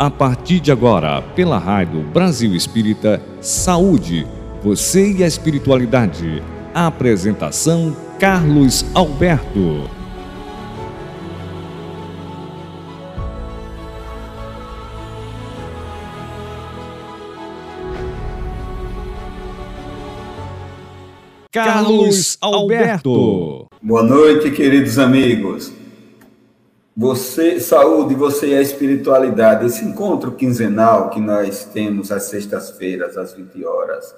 A partir de agora, pela Rádio Brasil Espírita, Saúde, você e a Espiritualidade. A apresentação Carlos Alberto. Carlos Alberto. Boa noite, queridos amigos. Você, saúde, você e a espiritualidade. Esse encontro quinzenal que nós temos às sextas-feiras, às 20 horas,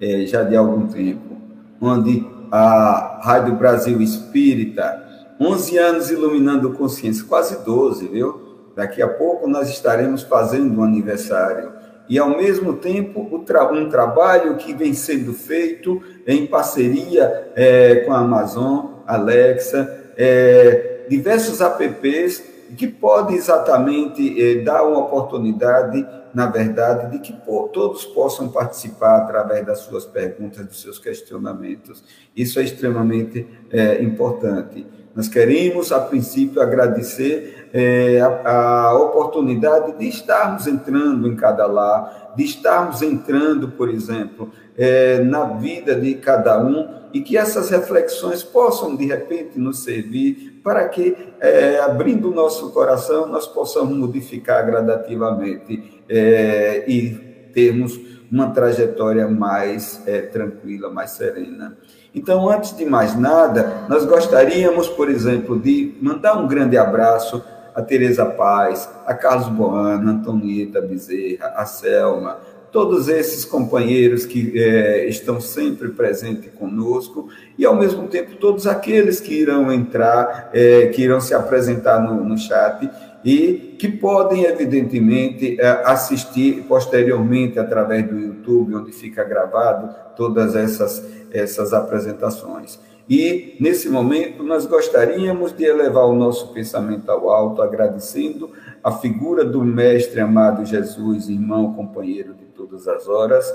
é, já de algum tempo, onde a Rádio Brasil Espírita, 11 anos iluminando consciência, quase 12, viu? Daqui a pouco nós estaremos fazendo um aniversário. E, ao mesmo tempo, um trabalho que vem sendo feito em parceria é, com a Amazon, Alexa, é, diversos apps que podem exatamente eh, dar uma oportunidade, na verdade, de que todos possam participar através das suas perguntas, dos seus questionamentos. Isso é extremamente eh, importante. Nós queremos, a princípio, agradecer eh, a, a oportunidade de estarmos entrando em cada lar, de estarmos entrando, por exemplo, é, na vida de cada um e que essas reflexões possam, de repente, nos servir para que, é, abrindo o nosso coração, nós possamos modificar gradativamente é, e termos uma trajetória mais é, tranquila, mais serena. Então, antes de mais nada, nós gostaríamos, por exemplo, de mandar um grande abraço a Tereza Paz, a Carlos Boana, a Antonieta Bezerra, a Selma, todos esses companheiros que é, estão sempre presentes conosco e, ao mesmo tempo, todos aqueles que irão entrar, é, que irão se apresentar no, no chat e que podem, evidentemente, é, assistir posteriormente através do YouTube, onde fica gravado todas essas, essas apresentações. E, nesse momento, nós gostaríamos de elevar o nosso pensamento ao alto, agradecendo a figura do Mestre amado Jesus, irmão, companheiro de todas as horas,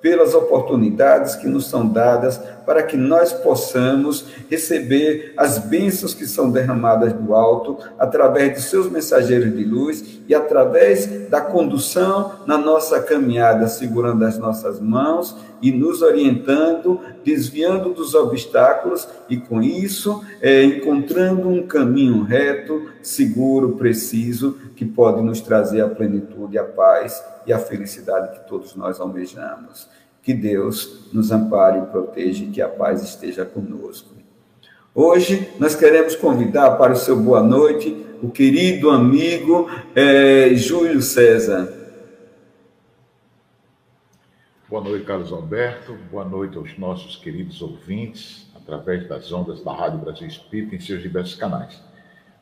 pelas oportunidades que nos são dadas para que nós possamos receber as bênçãos que são derramadas do alto através dos seus mensageiros de luz e através da condução na nossa caminhada, segurando as nossas mãos e nos orientando, desviando dos obstáculos e com isso é, encontrando um caminho reto, seguro, preciso que pode nos trazer a plenitude, a paz e a felicidade que todos nós almejamos. Que Deus nos ampare e proteja e que a paz esteja conosco. Hoje nós queremos convidar para o seu boa noite o querido amigo é, Júlio César. Boa noite, Carlos Alberto. Boa noite aos nossos queridos ouvintes, através das ondas da Rádio Brasil Espírita em seus diversos canais.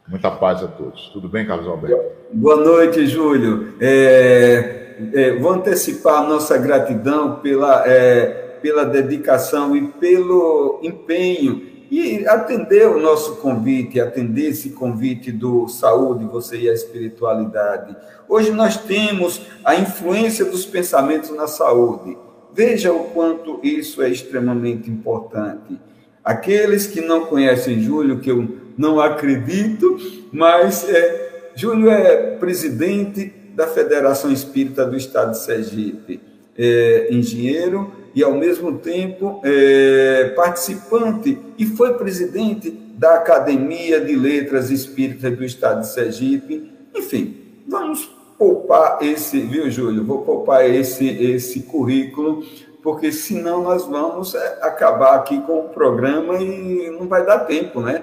Muita paz a todos. Tudo bem, Carlos Alberto? Boa noite, Júlio. É, é, vou antecipar a nossa gratidão pela, é, pela dedicação e pelo empenho e atender o nosso convite, atender esse convite do saúde, você e a espiritualidade. Hoje nós temos a influência dos pensamentos na saúde. Veja o quanto isso é extremamente importante. Aqueles que não conhecem Júlio, que eu não acredito, mas é, Júlio é presidente da Federação Espírita do Estado de Sergipe, é, engenheiro e, ao mesmo tempo, é, participante e foi presidente da Academia de Letras Espíritas do Estado de Sergipe. Enfim, vamos poupar esse, viu, Júlio? Vou poupar esse, esse currículo, porque senão nós vamos é, acabar aqui com o programa e não vai dar tempo, né?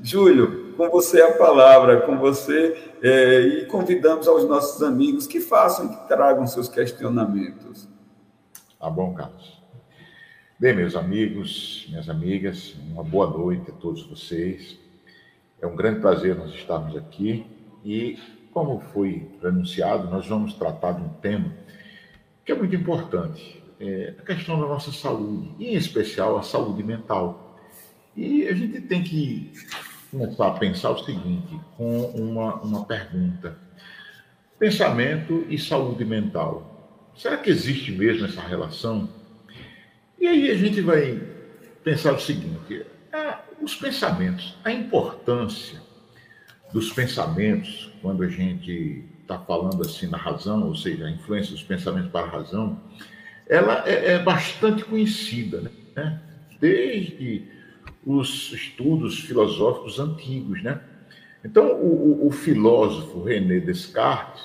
Júlio, com você a palavra, com você, é, e convidamos aos nossos amigos que façam, que tragam seus questionamentos. Tá bom, Carlos. Bem, meus amigos, minhas amigas, uma boa noite a todos vocês. É um grande prazer nós estarmos aqui e, como foi anunciado, nós vamos tratar de um tema que é muito importante, é a questão da nossa saúde, e em especial a saúde mental. E a gente tem que começar a pensar o seguinte, com uma, uma pergunta. Pensamento e saúde mental. Será que existe mesmo essa relação? E aí a gente vai pensar o seguinte: ah, os pensamentos, a importância dos pensamentos, quando a gente está falando assim na razão, ou seja, a influência dos pensamentos para a razão, ela é, é bastante conhecida, né? Desde os estudos filosóficos antigos, né? Então, o, o, filósofo René Descartes,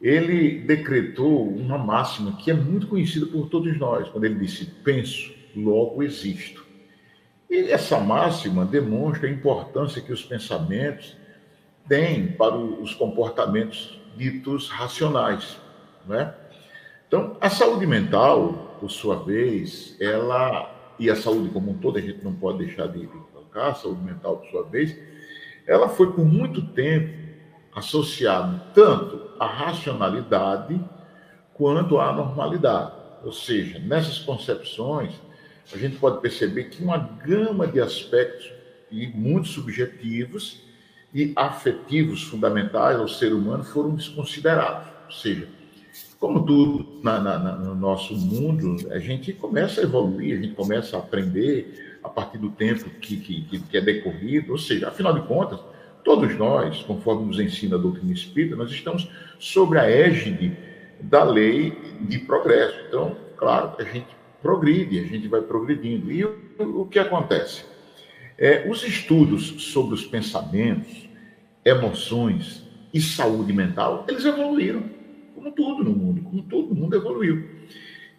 ele decretou uma máxima que é muito conhecida por todos nós, quando ele disse: penso, logo existo. E essa máxima demonstra a importância que os pensamentos têm para os comportamentos ditos racionais, né? Então, a saúde mental, por sua vez, ela e a saúde como um todo, a gente não pode deixar de colocar, a saúde mental, por sua vez, ela foi por muito tempo associada tanto à racionalidade quanto à normalidade. Ou seja, nessas concepções, a gente pode perceber que uma gama de aspectos e muito subjetivos e afetivos fundamentais ao ser humano foram desconsiderados. Ou seja, como tudo na, na, no nosso mundo, a gente começa a evoluir, a gente começa a aprender a partir do tempo que, que, que é decorrido, ou seja, afinal de contas, todos nós, conforme nos ensina a doutrina espírita, nós estamos sobre a égide da lei de progresso. Então, claro, a gente progride, a gente vai progredindo. E o, o que acontece? É, os estudos sobre os pensamentos, emoções e saúde mental, eles evoluíram como tudo no mundo, como todo mundo evoluiu.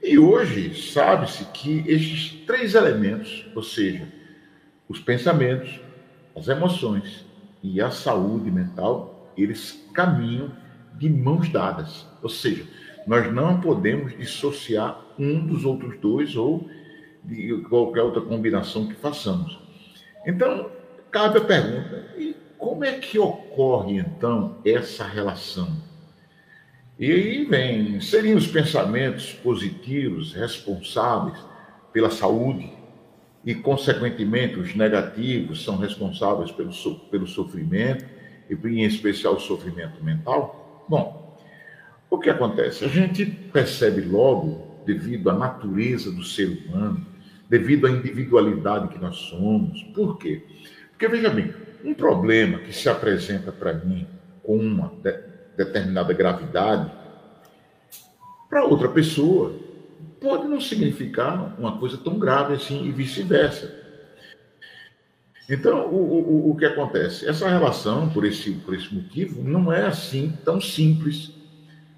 E hoje sabe-se que estes três elementos, ou seja, os pensamentos, as emoções e a saúde mental, eles caminham de mãos dadas. Ou seja, nós não podemos dissociar um dos outros dois ou de qualquer outra combinação que façamos. Então, cabe a pergunta: e como é que ocorre então essa relação? E aí vem, seriam os pensamentos positivos, responsáveis pela saúde, e, consequentemente, os negativos são responsáveis pelo, pelo sofrimento, e em especial o sofrimento mental? Bom, o que acontece? A gente percebe logo, devido à natureza do ser humano, devido à individualidade que nós somos. Por quê? Porque, veja bem, um problema que se apresenta para mim com uma determinada gravidade, para outra pessoa pode não significar uma coisa tão grave assim e vice-versa. Então, o, o, o que acontece? Essa relação, por esse, por esse motivo, não é assim tão simples,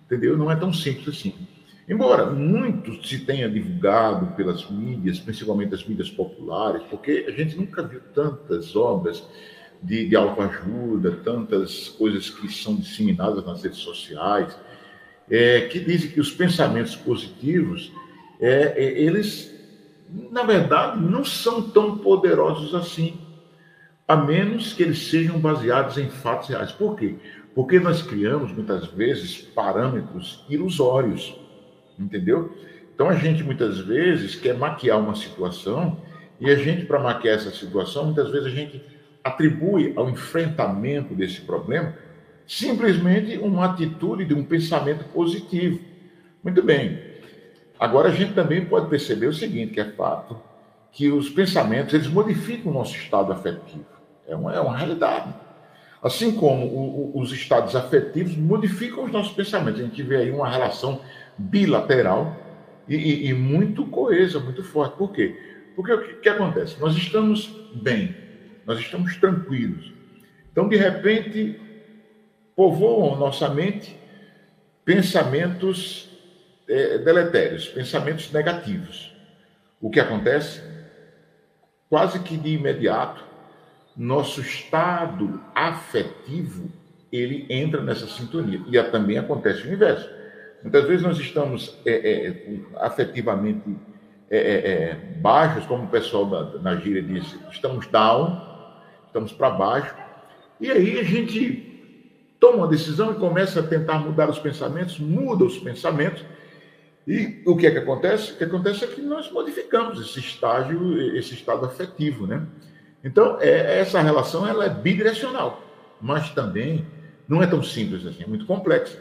entendeu? Não é tão simples assim. Embora muito se tenha divulgado pelas mídias, principalmente as mídias populares, porque a gente nunca viu tantas obras de, de autoajuda, tantas coisas que são disseminadas nas redes sociais, é, que dizem que os pensamentos positivos, é, é, eles, na verdade, não são tão poderosos assim, a menos que eles sejam baseados em fatos reais. Por quê? Porque nós criamos, muitas vezes, parâmetros ilusórios, entendeu? Então, a gente, muitas vezes, quer maquiar uma situação, e a gente, para maquiar essa situação, muitas vezes a gente atribui ao enfrentamento desse problema simplesmente uma atitude de um pensamento positivo. Muito bem. Agora a gente também pode perceber o seguinte, que é fato, que os pensamentos eles modificam o nosso estado afetivo. É uma, é uma realidade. Assim como o, o, os estados afetivos modificam os nossos pensamentos. A gente vê aí uma relação bilateral e, e, e muito coesa, muito forte. Por quê? Porque o que, que acontece? Nós estamos bem, nós estamos tranquilos. Então, de repente, povoam nossa mente pensamentos é, deletérios, pensamentos negativos. O que acontece? Quase que de imediato, nosso estado afetivo ele entra nessa sintonia. E também acontece o inverso. Muitas vezes nós estamos é, é, afetivamente é, é, é baixos, como o pessoal da, na gíria diz, estamos down, estamos para baixo. E aí a gente toma uma decisão e começa a tentar mudar os pensamentos, muda os pensamentos. E o que é que acontece? O que acontece é que nós modificamos esse estágio, esse estado afetivo, né? Então, é, essa relação ela é bidirecional, mas também não é tão simples assim, é muito complexa.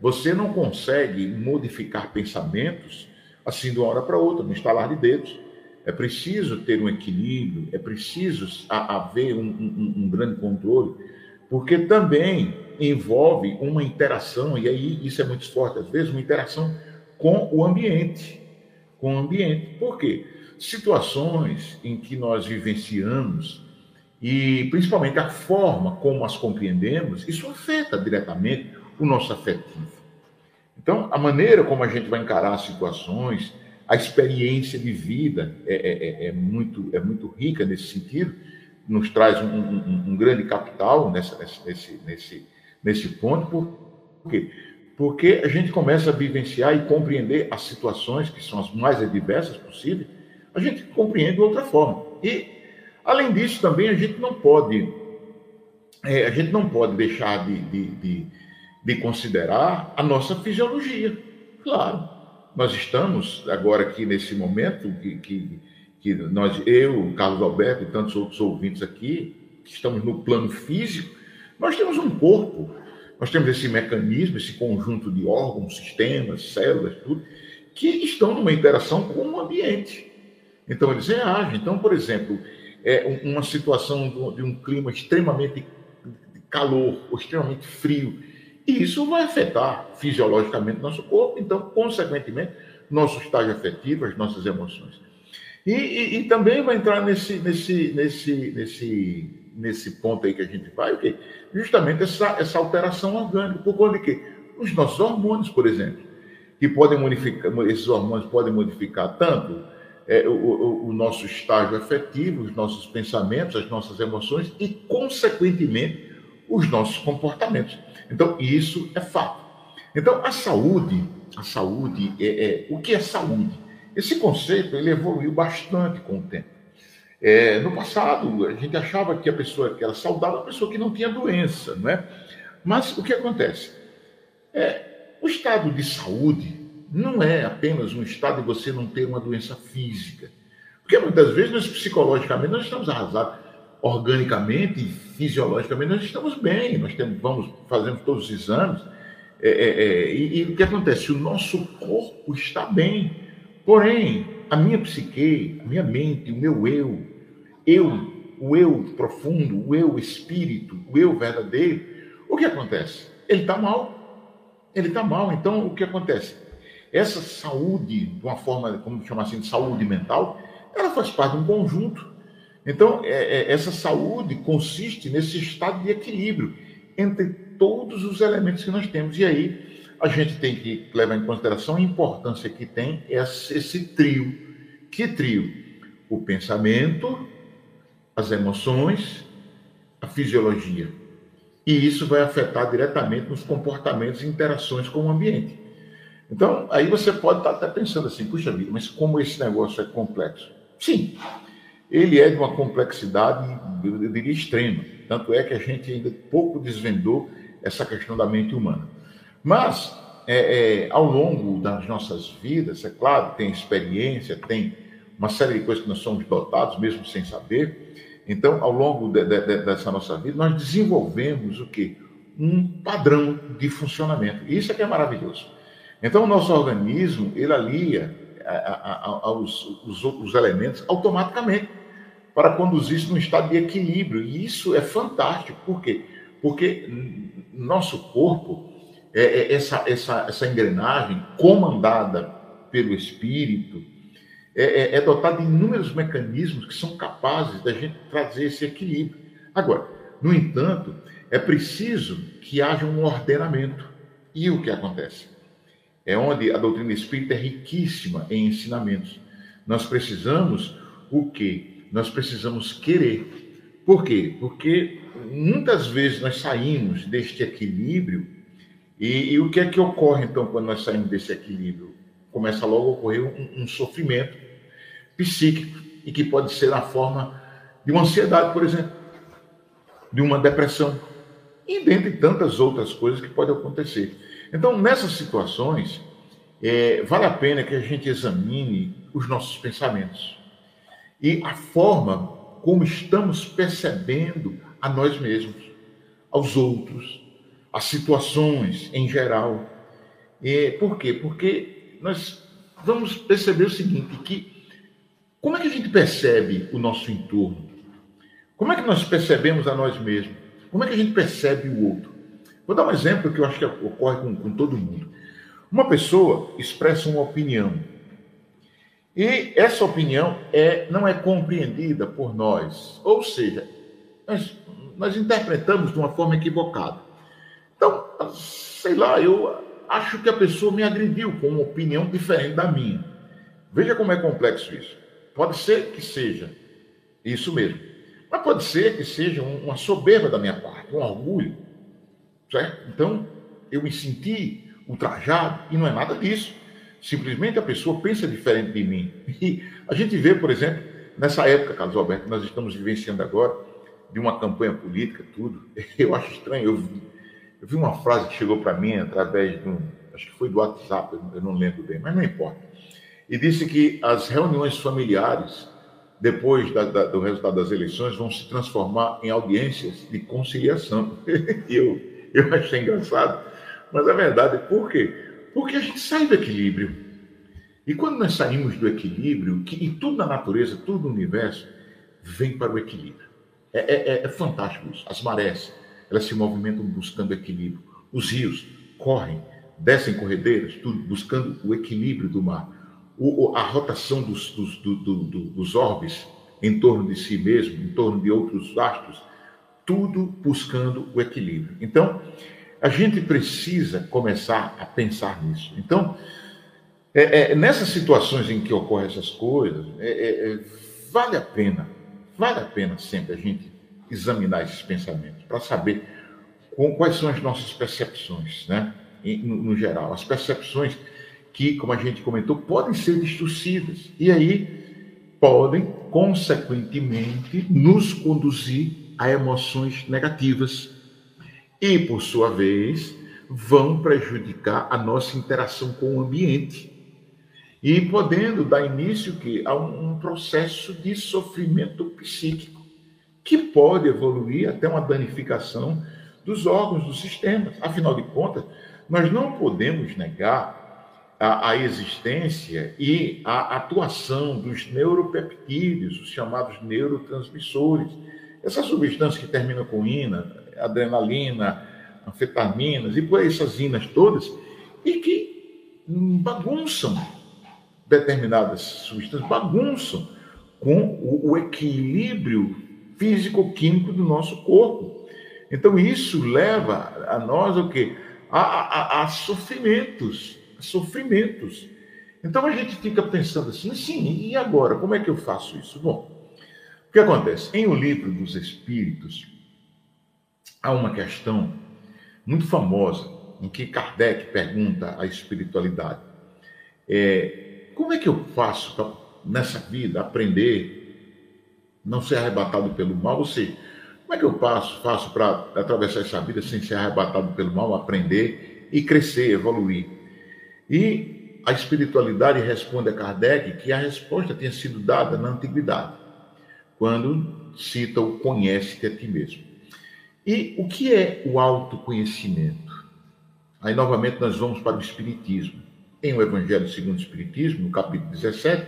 Você não consegue modificar pensamentos assim de uma hora para outra, no instalar de dedos. É preciso ter um equilíbrio, é preciso haver um, um, um grande controle, porque também envolve uma interação, e aí isso é muito forte às vezes, uma interação com o ambiente. Com o ambiente. Por quê? Situações em que nós vivenciamos e principalmente a forma como as compreendemos, isso afeta diretamente o nosso afetivo. Então, a maneira como a gente vai encarar as situações, a experiência de vida é, é, é, é muito, é muito rica nesse sentido, nos traz um, um, um grande capital nessa, nesse, nesse, nesse ponto. Por quê? Porque a gente começa a vivenciar e compreender as situações que são as mais adversas possíveis, a gente compreende de outra forma. E, além disso, também a gente não pode, é, a gente não pode deixar de, de, de de considerar a nossa fisiologia. Claro, nós estamos agora aqui nesse momento que, que, que nós, eu, Carlos Alberto e tantos outros ouvintes aqui, que estamos no plano físico, nós temos um corpo, nós temos esse mecanismo, esse conjunto de órgãos, sistemas, células, tudo, que estão numa interação com o ambiente. Então, eles reagem. Então, por exemplo, é uma situação de um clima extremamente calor ou extremamente frio, e isso vai afetar fisiologicamente nosso corpo, então, consequentemente, nosso estágio afetivo, as nossas emoções. E, e, e, também vai entrar nesse, nesse, nesse, nesse, nesse ponto aí que a gente vai, okay? justamente essa, essa alteração orgânica, por conta de quê? Os nossos hormônios, por exemplo, que podem modificar, esses hormônios podem modificar tanto é, o, o, o nosso estágio afetivo, os nossos pensamentos, as nossas emoções e, consequentemente, os nossos comportamentos. Então, isso é fato. Então, a saúde, a saúde, é, é, o que é saúde? Esse conceito ele evoluiu bastante com o tempo. É, no passado, a gente achava que a pessoa que era saudável era a pessoa que não tinha doença, não é? Mas o que acontece? É, o estado de saúde não é apenas um estado de você não ter uma doença física. Porque muitas vezes nós psicologicamente nós estamos arrasados organicamente e fisiologicamente nós estamos bem, nós temos, vamos fazendo todos os exames. É, é, é, e, e, o que acontece? O nosso corpo está bem, porém, a minha psique, a minha mente, o meu eu, eu, o eu profundo, o eu espírito, o eu verdadeiro, o que acontece? Ele está mal. Ele está mal. Então, o que acontece? Essa saúde, de uma forma, como chamar assim, de saúde mental, ela faz parte de um conjunto então, é, é, essa saúde consiste nesse estado de equilíbrio entre todos os elementos que nós temos. E aí, a gente tem que levar em consideração a importância que tem esse, esse trio. Que trio? O pensamento, as emoções, a fisiologia. E isso vai afetar diretamente nos comportamentos e interações com o ambiente. Então, aí você pode estar até pensando assim, puxa vida, mas como esse negócio é complexo? Sim, ele é de uma complexidade, eu diria, extrema. Tanto é que a gente ainda pouco desvendou essa questão da mente humana. Mas, é, é, ao longo das nossas vidas, é claro, tem experiência, tem uma série de coisas que nós somos dotados, mesmo sem saber. Então, ao longo de, de, de, dessa nossa vida, nós desenvolvemos o quê? Um padrão de funcionamento. Isso é que é maravilhoso. Então, o nosso organismo, ele alia a, a, a, aos os, os elementos automaticamente para conduzir isso num estado de equilíbrio. E isso é fantástico. Por quê? Porque nosso corpo, é, é essa, essa, essa engrenagem comandada pelo espírito, é, é, é dotado de inúmeros mecanismos que são capazes da gente trazer esse equilíbrio. Agora, no entanto, é preciso que haja um ordenamento. E o que acontece? É onde a doutrina espírita é riquíssima em ensinamentos. Nós precisamos o quê? Nós precisamos querer. Por quê? Porque muitas vezes nós saímos deste equilíbrio e, e, o que é que ocorre então quando nós saímos desse equilíbrio? Começa logo a ocorrer um, um sofrimento psíquico e que pode ser na forma de uma ansiedade, por exemplo. de uma depressão. E dentre tantas outras coisas que podem acontecer. Então, nessas situações, é, vale a pena que a gente examine os nossos pensamentos e a forma como estamos percebendo a nós mesmos, aos outros, as situações em geral. E, por quê? Porque nós vamos perceber o seguinte, que como é que a gente percebe o nosso entorno? Como é que nós percebemos a nós mesmos? Como é que a gente percebe o outro? Vou dar um exemplo que eu acho que ocorre com, com todo mundo. Uma pessoa expressa uma opinião. E essa opinião é, não é compreendida por nós. Ou seja, nós, nós interpretamos de uma forma equivocada. Então, sei lá, eu acho que a pessoa me agrediu com uma opinião diferente da minha. Veja como é complexo isso. Pode ser que seja isso mesmo. Mas pode ser que seja uma soberba da minha parte, um orgulho. Certo? Então, eu me senti ultrajado, e não é nada disso. Simplesmente a pessoa pensa diferente de mim. E a gente vê, por exemplo, nessa época, Carlos Alberto, nós estamos vivenciando agora, de uma campanha política, tudo. Eu acho estranho. Eu vi, eu vi uma frase que chegou para mim através de um. Acho que foi do WhatsApp, eu não lembro bem, mas não importa. E disse que as reuniões familiares, depois da, da, do resultado das eleições, vão se transformar em audiências de conciliação. eu, eu achei engraçado mas a verdade é por quê? Porque a gente sai do equilíbrio. E quando nós saímos do equilíbrio, que, e tudo na natureza, tudo no universo, vem para o equilíbrio. É, é, é, é fantástico isso. As marés, elas se movimentam buscando equilíbrio. Os rios correm, descem corredeiras, tudo buscando o equilíbrio do mar. O, a rotação dos, dos, do, do, dos orbes em torno de si mesmo, em torno de outros astros, tudo buscando o equilíbrio. Então, a gente precisa começar a pensar nisso. Então, é, é, nessas situações em que ocorrem essas coisas, é, é, é, vale a pena, vale a pena sempre a gente examinar esses pensamentos para saber com, quais são as nossas percepções, né? No, no, geral, as percepções que, como a gente comentou, podem ser distorcidas e aí podem, consequentemente, nos conduzir a emoções negativas e, por sua vez, vão prejudicar a nossa interação com o ambiente e podendo dar início que a um processo de sofrimento psíquico que pode evoluir até uma danificação dos órgãos do sistema. Afinal de contas, nós não podemos negar a, a, existência e a atuação dos neuropeptídeos, os chamados neurotransmissores. Essas substâncias que terminam com ina, adrenalina, anfetaminas e por essas inas todas, e que bagunçam determinadas substâncias, bagunçam com o, o equilíbrio físico-químico do nosso corpo. Então isso leva a nós o quê? A, a, a sofrimentos, a sofrimentos. Então a gente fica pensando assim, sim, e agora? Como é que eu faço isso? Bom, o que acontece? Em O Livro dos Espíritos, há uma questão muito famosa em que Kardec pergunta à espiritualidade: é, como é que eu faço para, nessa vida, aprender, não ser arrebatado pelo mal? Ou seja, como é que eu passo, faço para atravessar essa vida sem ser arrebatado pelo mal, aprender e crescer, evoluir? E a espiritualidade responde a Kardec que a resposta tinha sido dada na antiguidade, quando cita o conhece-te a ti mesmo. E o que é o autoconhecimento? Aí, novamente, nós vamos para o Espiritismo. Em o Evangelho segundo o Espiritismo, no capítulo 17,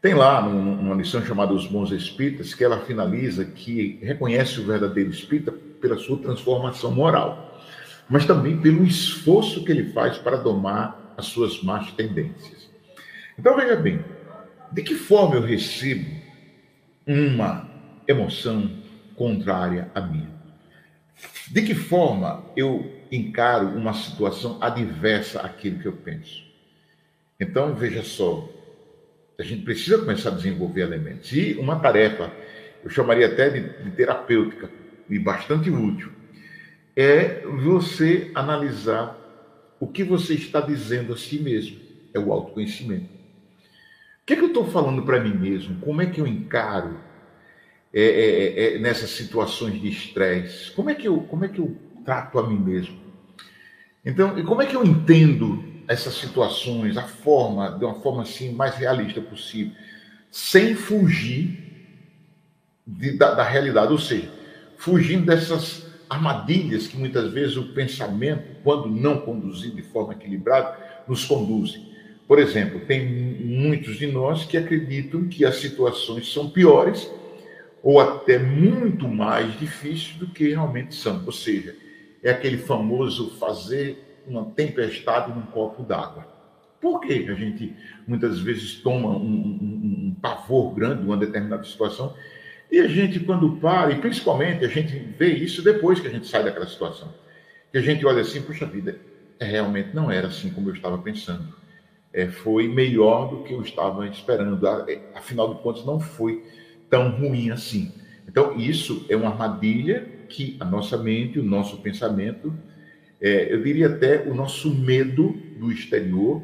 tem lá uma lição chamada Os Bons Espíritas, que ela finaliza que reconhece o verdadeiro espírita pela sua transformação moral, mas também pelo esforço que ele faz para domar as suas más tendências. Então, veja bem, de que forma eu recebo uma emoção contrária à minha? De que forma eu encaro uma situação adversa àquilo que eu penso? Então, veja só, a gente precisa começar a desenvolver elementos. E uma tarefa, eu chamaria até de, de terapêutica e bastante útil, é você analisar o que você está dizendo a si mesmo. É o autoconhecimento. O que, é que eu estou falando para mim mesmo? Como é que eu encaro é, é, é, nessas situações de estresse? Como é que eu como é que eu trato a mim mesmo? Então, e como é que eu entendo essas situações, a forma de uma forma assim mais realista possível, sem fugir de, da, da realidade, ou seja, fugindo dessas armadilhas que muitas vezes o pensamento, quando não conduzido de forma equilibrada, nos conduz. Por exemplo, tem muitos de nós que acreditam que as situações são piores ou até muito mais difíceis do que realmente são. Ou seja, é aquele famoso fazer uma tempestade num copo d'água. Por que a gente muitas vezes toma um, um, um pavor grande numa determinada situação e a gente, quando para, e principalmente a gente vê isso depois que a gente sai daquela situação, que a gente olha assim, puxa vida, é, realmente não era assim como eu estava pensando. É, foi melhor do que eu estava esperando. É, afinal de contas, não foi tão ruim assim. Então, isso é uma armadilha que a nossa mente, o nosso pensamento, é, eu diria até o nosso medo do exterior,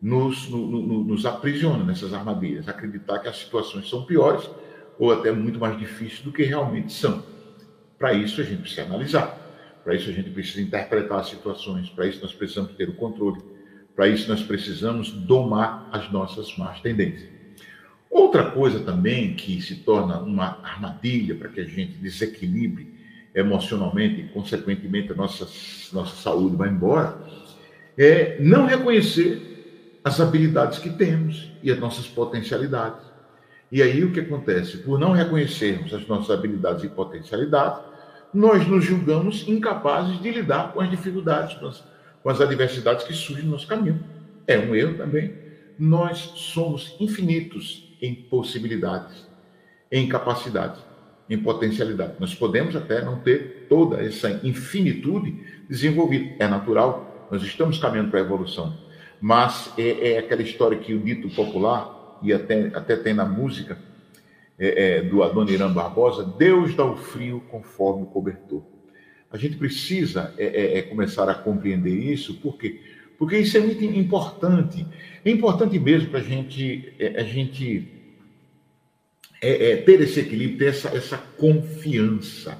nos, no, no, nos aprisiona nessas armadilhas. Acreditar que as situações são piores ou até muito mais difíceis do que realmente são. Para isso a gente precisa analisar, para isso a gente precisa interpretar as situações, para isso nós precisamos ter o controle, para isso nós precisamos domar as nossas más tendências. Outra coisa também que se torna uma armadilha para que a gente desequilibre emocionalmente e, consequentemente, a nossa, nossa saúde vai embora, é não reconhecer as habilidades que temos e as nossas potencialidades. E aí o que acontece? Por não reconhecermos as nossas habilidades e potencialidades, nós nos julgamos incapazes de lidar com as dificuldades, com as, adversidades que surgem no nosso caminho. É um erro também. Nós somos infinitos em possibilidades, em capacidades, em potencialidade. Nós podemos até não ter toda essa infinitude desenvolvida. É natural, nós estamos caminhando para a evolução. Mas é, é aquela história que o dito popular e até, até tem na música é, é, do Adoniran Barbosa, Deus dá o frio conforme o cobertor. A gente precisa é, é, é começar a compreender isso, por quê? Porque isso é muito importante. É importante mesmo para gente, é, a gente ter esse equilíbrio, ter essa, essa confiança.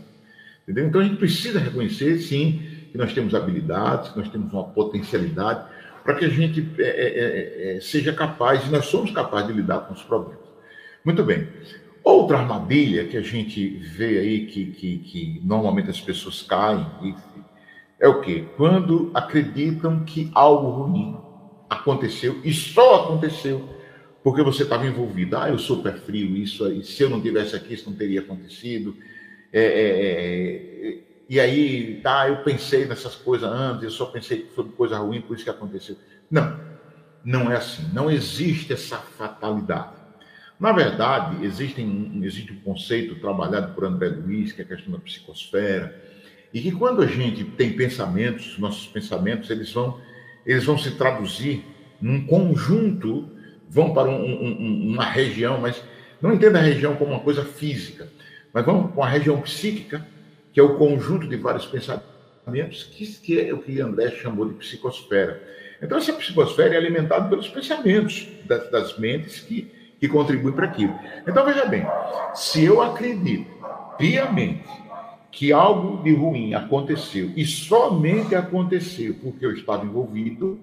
Entendeu? Então a gente precisa reconhecer, sim, que nós temos habilidades, que nós temos uma potencialidade, para que a gente é, é, é, é, seja capaz, e nós somos capazes de lidar com os problemas. Muito bem. Outra armadilha que a gente vê aí, que, que, que normalmente as pessoas caem, é o quê? Quando acreditam que algo ruim aconteceu e só aconteceu porque você estava envolvido. Ah, eu sou pé frio, isso aí, se eu não tivesse aqui, isso não teria acontecido. É, é, é e aí, tá, eu pensei nessas coisas antes, eu só pensei que foi coisa ruim, por isso que aconteceu. Não, não é assim. Não existe essa fatalidade. Na verdade, existe um, existe um conceito trabalhado por André Luiz, que é a questão da psicosfera, e que quando a gente tem pensamentos, nossos pensamentos, eles vão, eles vão se traduzir num conjunto, vão para um, um, uma região, mas não entenda a região como uma coisa física, mas vão para uma região psíquica que é o conjunto de vários pensamentos, que, que é o que André chamou de psicosfera. Então, essa psicosfera é alimentada pelos pensamentos das, das mentes que, que contribuem para aquilo. Então, veja bem, se eu acredito piamente que algo de ruim aconteceu e somente aconteceu porque eu estava envolvido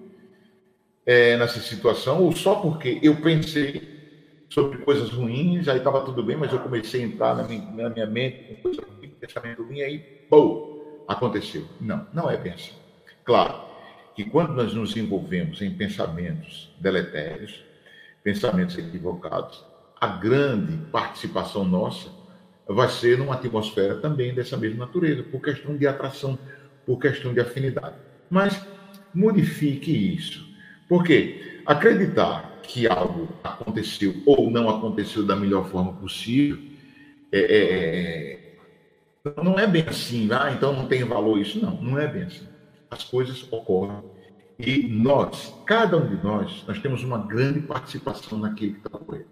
é, nessa situação, ou só porque eu pensei sobre coisas ruins, aí estava tudo bem, mas eu comecei a entrar na minha, na minha mente com coisa ruim, pensamento ruim, aí, pô, aconteceu. Não, não é bem assim. Claro que quando nós nos envolvemos em pensamentos deletérios, pensamentos equivocados, a grande participação nossa vai ser numa atmosfera também dessa mesma natureza, por questão de atração, por questão de afinidade. Mas modifique isso. Por quê? Acreditar que algo aconteceu ou não aconteceu da melhor forma possível é, é, é não é bem assim, ah, então não tem valor isso. Não, não é bem assim. As coisas ocorrem. E nós, cada um de nós, nós temos uma grande participação naquilo que está ocorrendo.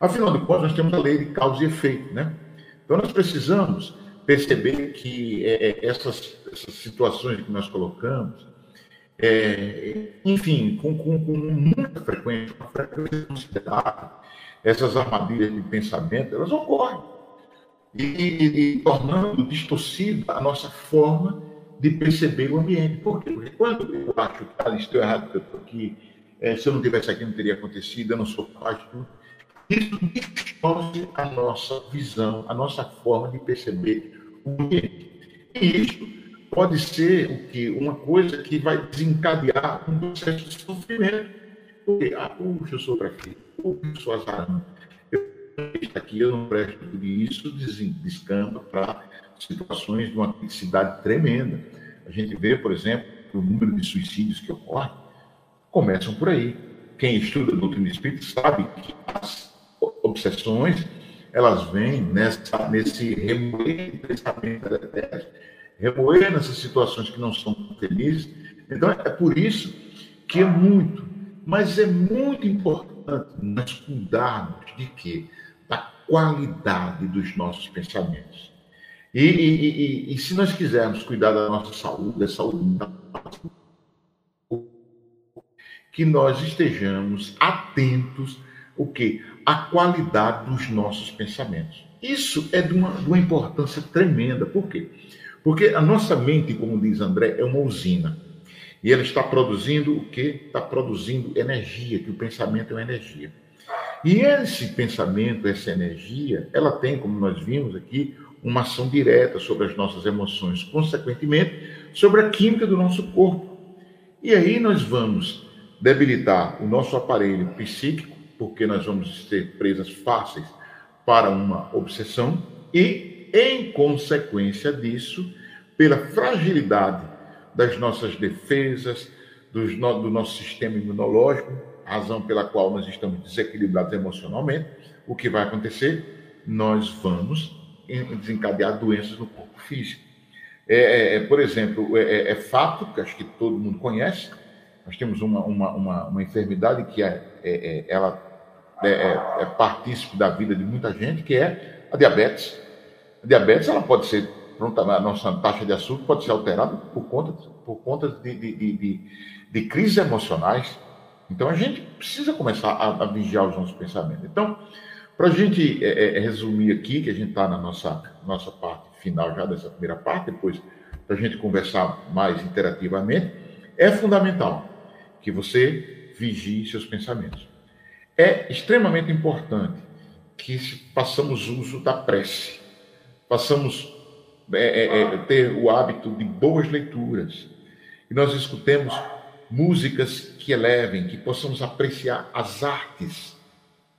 Afinal de contas, nós temos a lei de causa e efeito, né? Então nós precisamos perceber que é, é essas, essas situações que nós colocamos, é, enfim, com, com, com, muita frequência, uma frequência considerável, essas armadilhas de pensamento, elas ocorrem. e, e, e tornando distorcida a nossa forma de perceber o ambiente. Por quê? Porque quando eu acho que ah, estou errado que eu estou aqui, é, se eu não tivesse aqui não teria acontecido, eu não sou tudo. Isso distorce a nossa visão, a nossa forma de perceber o ambiente. E isso pode ser o que uma coisa que vai desencadear um processo de sofrimento. Porque, ah, puxa, eu sou prefeito, puxa, eu sou azarão. Aqui eu não presto tudo isso, descamba para situações de uma criticidade tremenda. A gente vê, por exemplo, o número de suicídios que ocorrem começam por aí. Quem estuda doutrina espírita sabe que as obsessões elas vêm nessa, nesse remoer de pensamento eterno, remoer nessas situações que não são felizes. Então, é por isso que é muito, mas é muito importante nós cuidarmos de quê? Da qualidade dos nossos pensamentos. E, e, e, e, se nós quisermos cuidar da nossa saúde, da saúde que nós estejamos atentos o que a qualidade dos nossos pensamentos. Isso é de uma, de uma importância tremenda. Por quê? Porque a nossa mente, como diz André, é uma usina. E ela está produzindo o quê? Está produzindo energia, que o pensamento é uma energia. E esse pensamento, essa energia, ela tem, como nós vimos aqui, uma ação direta sobre as nossas emoções, consequentemente, sobre a química do nosso corpo. E aí nós vamos debilitar o nosso aparelho psíquico, porque nós vamos ser presas fáceis para uma obsessão, e, em consequência disso, pela fragilidade das nossas defesas, do, do nosso sistema imunológico, razão pela qual nós estamos desequilibrados emocionalmente, o que vai acontecer? Nós vamos desencadear doenças no corpo físico. É, é, é por exemplo, é, é, é, fato, que acho que todo mundo conhece, nós temos uma, uma, uma, uma enfermidade que é, é ela é, partícipe da vida de muita gente, que é a diabetes. A diabetes ela pode ser, pronto, a nossa taxa de açúcar pode ser alterada por conta, por conta de, de, de, de, crises emocionais. Então a gente precisa começar a, a vigiar os nossos pensamentos. Então, para a gente é, é, resumir aqui, que a gente está na nossa, nossa parte final já dessa primeira parte, depois para a gente conversar mais interativamente, é fundamental que você vigie seus pensamentos. É extremamente importante que façamos uso da prece, façamos é, é, é, ter o hábito de boas leituras, que nós escutemos músicas que elevem, que possamos apreciar as artes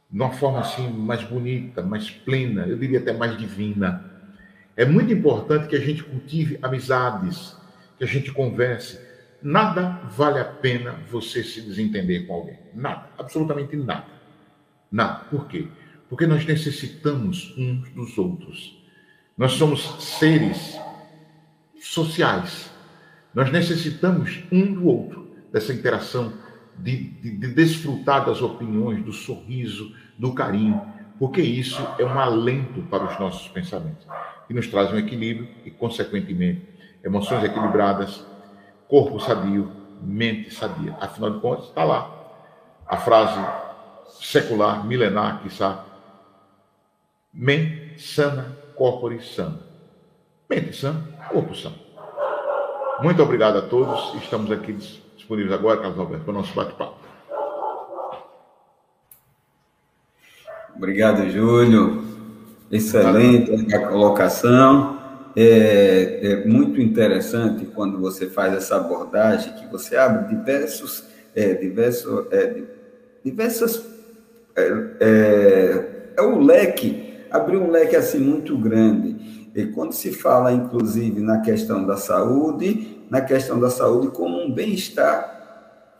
de uma forma assim mais bonita, mais plena, eu diria até mais divina. É muito importante que a gente cultive amizades, que a gente converse. Nada vale a pena você se desentender com alguém. Nada, absolutamente nada. Nada. Por quê? Porque nós necessitamos uns dos outros. Nós somos seres sociais. Nós necessitamos um do outro, dessa interação de, de, de desfrutar das opiniões, do sorriso, do carinho, porque isso é um alento para os nossos pensamentos, que nos traz um equilíbrio e, consequentemente, emoções equilibradas, corpo sadio, mente sadia. Afinal de contas, está lá a frase secular, milenar, que está mente sana, corpore sano. Mente sã, corpo sano. Muito obrigado a todos. Estamos aqui disponíveis agora, Carlos Alberto, para o nosso bate-papo. Obrigado, Júlio. Excelente a colocação. É, é, muito interessante quando você faz essa abordagem, que você abre diversos, é, diversos, é, diversas, é, é, é o leque, abriu um leque assim muito grande. E quando se fala, inclusive, na questão da saúde, na questão da saúde como um bem-estar.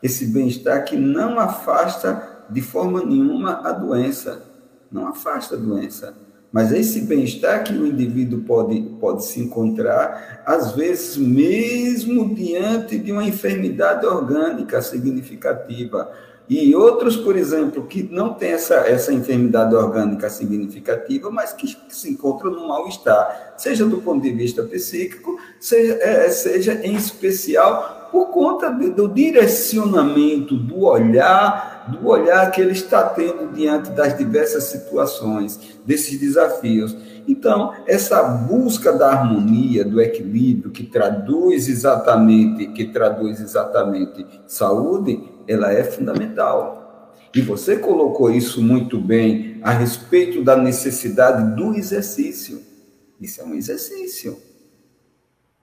Esse bem-estar que não afasta de forma nenhuma a doença. Não afasta a doença. Mas esse bem-estar que o indivíduo pode, pode se encontrar, às vezes, mesmo diante de uma enfermidade orgânica significativa, e outros, por exemplo, que não têm essa, essa enfermidade orgânica significativa, mas que, se encontram no mal-estar, seja do ponto de vista psíquico, seja, é, seja em especial por conta de, do direcionamento, do olhar do olhar que ele está tendo diante das diversas situações, desses desafios. Então, essa busca da harmonia, do equilíbrio, que traduz exatamente, que traduz exatamente saúde, ela é fundamental. E você colocou isso muito bem a respeito da necessidade do exercício. Isso é um exercício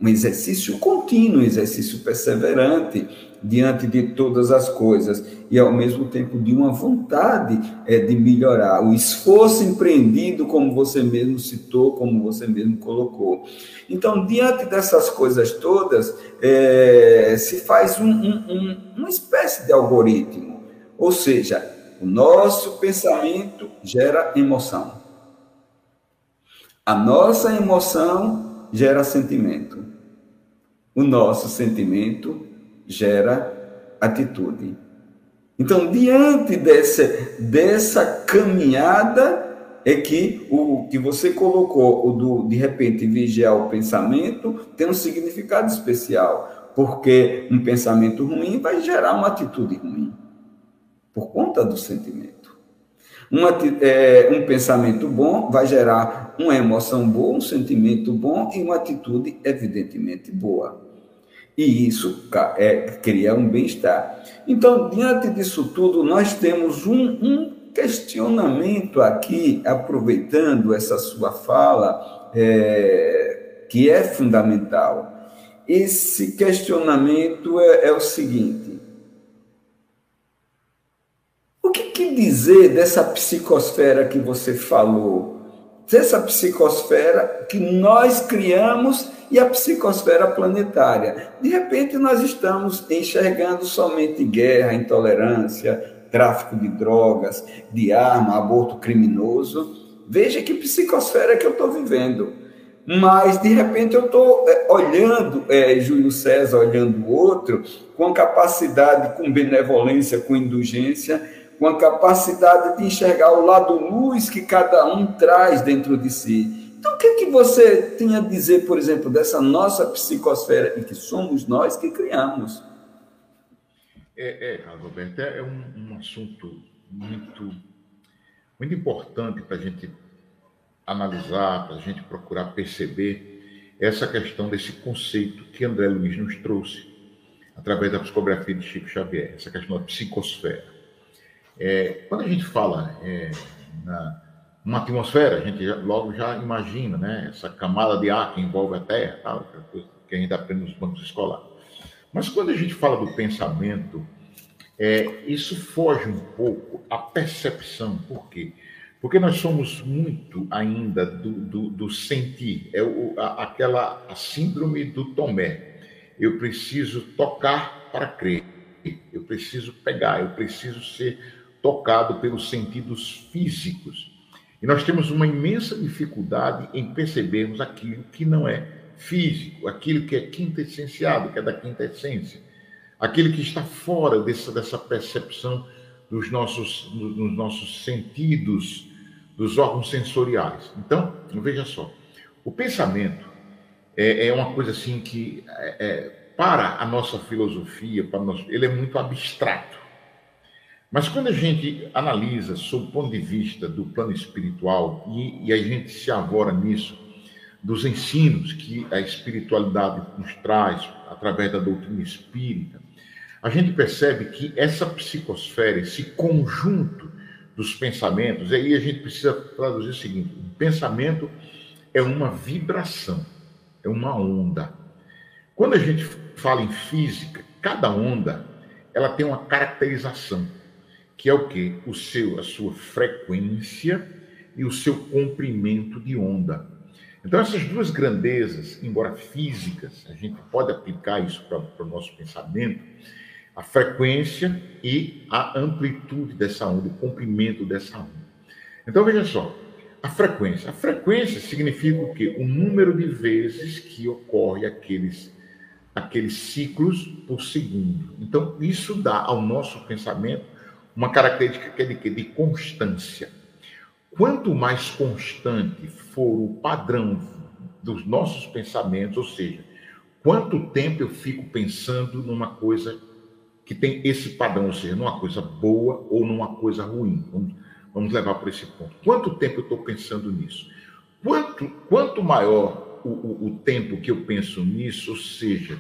um exercício contínuo, um exercício perseverante diante de todas as coisas e ao mesmo tempo de uma vontade é, de melhorar, o esforço empreendido, como você mesmo citou, como você mesmo colocou. Então, diante dessas coisas todas, é, se faz um, um, um, uma espécie de algoritmo, ou seja, o nosso pensamento gera emoção. A nossa emoção gera sentimento o nosso sentimento gera atitude. Então, diante dessa, dessa caminhada, é que o que você colocou, o do de repente vigiar o pensamento, tem um significado especial, porque um pensamento ruim vai gerar uma atitude ruim, por conta do sentimento. Uma, é, um pensamento bom vai gerar uma emoção boa, um sentimento bom e uma atitude evidentemente boa. E isso é, cria um bem-estar. Então, diante disso tudo, nós temos um, um questionamento aqui, aproveitando essa sua fala, é, que é fundamental. Esse questionamento é, é o seguinte: o que, que dizer dessa psicosfera que você falou? Dessa psicosfera que nós criamos e a psicosfera planetária. De repente, nós estamos enxergando somente guerra, intolerância, tráfico de drogas, de arma, aborto criminoso. Veja que psicosfera que eu estou vivendo. Mas, de repente, eu estou é, olhando é, Júlio César, olhando o outro, com capacidade, com benevolência, com indulgência, com a capacidade de enxergar o lado luz que cada um traz dentro de si então, o que, que você tem a dizer, por exemplo, dessa nossa psicosfera e que somos nós que criamos? É, é Roberto, é um, um assunto muito, muito importante para a gente analisar, para a gente procurar perceber essa questão desse conceito que André Luiz nos trouxe através da psicografia de Chico Xavier, essa questão da psicosfera. É, quando a gente fala é, na, uma atmosfera, a gente já, logo já imagina, né? Essa camada de ar que envolve a Terra, tal, que a gente aprende nos bancos escolares. Mas quando a gente fala do pensamento, é, isso foge um pouco à percepção. Por quê? Porque nós somos muito ainda do, do, do sentir, é o, a, aquela a síndrome do Tomé. Eu preciso tocar para crer, eu preciso pegar, eu preciso ser tocado pelos sentidos físicos. E nós temos uma imensa dificuldade em percebermos aquilo que não é físico, aquilo que é quintessenciado, que é da quinta essência, aquilo que está fora dessa, dessa percepção dos nossos, dos nossos sentidos, dos órgãos sensoriais. Então, veja só, o pensamento é, é uma coisa assim que, é, é, para a nossa filosofia, para nós, ele é muito abstrato. Mas quando a gente analisa sob o ponto de vista do plano espiritual e, e a gente se avora nisso, dos ensinos que a espiritualidade nos traz através da doutrina espírita, a gente percebe que essa psicosfera, esse conjunto dos pensamentos, e aí a gente precisa traduzir o seguinte: o pensamento é uma vibração, é uma onda. Quando a gente fala em física, cada onda ela tem uma caracterização que é o que? O seu, a sua frequência e o seu comprimento de onda. Então, essas duas grandezas, embora físicas, a gente pode aplicar isso para, o nosso pensamento, a frequência e a amplitude dessa onda, o comprimento dessa onda. Então, veja só, a frequência. A frequência significa o quê? O número de vezes que ocorre aqueles, aqueles ciclos por segundo. Então, isso dá ao nosso pensamento uma característica que é de? De constância. Quanto mais constante for o padrão dos nossos pensamentos, ou seja, quanto tempo eu fico pensando numa coisa que tem esse padrão, ou seja, numa coisa boa ou numa coisa ruim. Vamos, vamos levar para esse ponto. Quanto tempo eu estou pensando nisso? Quanto, quanto maior o, o, o, tempo que eu penso nisso, ou seja,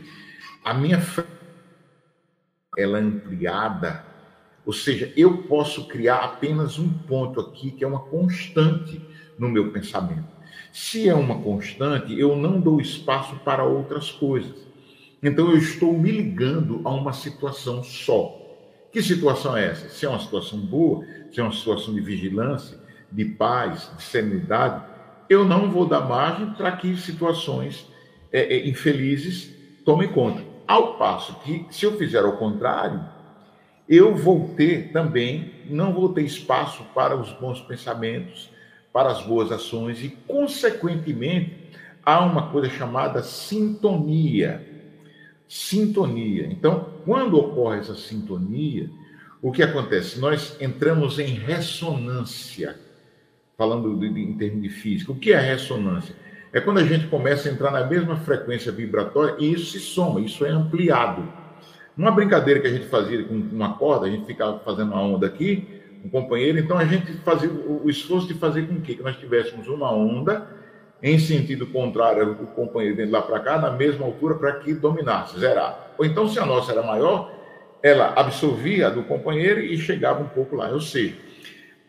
a minha ela é ampliada, ou seja, eu posso criar apenas um ponto aqui que é uma constante no meu pensamento. Se é uma constante, eu não dou espaço para outras coisas. Então eu estou me ligando a uma situação só. Que situação é essa? Se é uma situação boa, se é uma situação de vigilância, de paz, de serenidade, eu não vou dar margem para que situações é, é, infelizes tomem conta. Ao passo que, se eu fizer ao contrário, eu vou ter também, não vou ter espaço para os bons pensamentos, para as boas ações e, consequentemente, há uma coisa chamada sintonia. Sintonia. Então, quando ocorre essa sintonia, o que acontece? Nós entramos em ressonância falando de, de, em termos de física. O que é ressonância? É quando a gente começa a entrar na mesma frequência vibratória e isso se soma, isso é ampliado. Uma brincadeira que a gente fazia com uma corda, a gente ficava fazendo uma onda aqui, um companheiro, então a gente fazia o, esforço de fazer com que, que nós tivéssemos uma onda em sentido contrário do companheiro dentro lá para cá, na mesma altura, para que dominasse, zerasse. Ou então, se a nossa era maior, ela absorvia a do companheiro e chegava um pouco lá. Ou seja,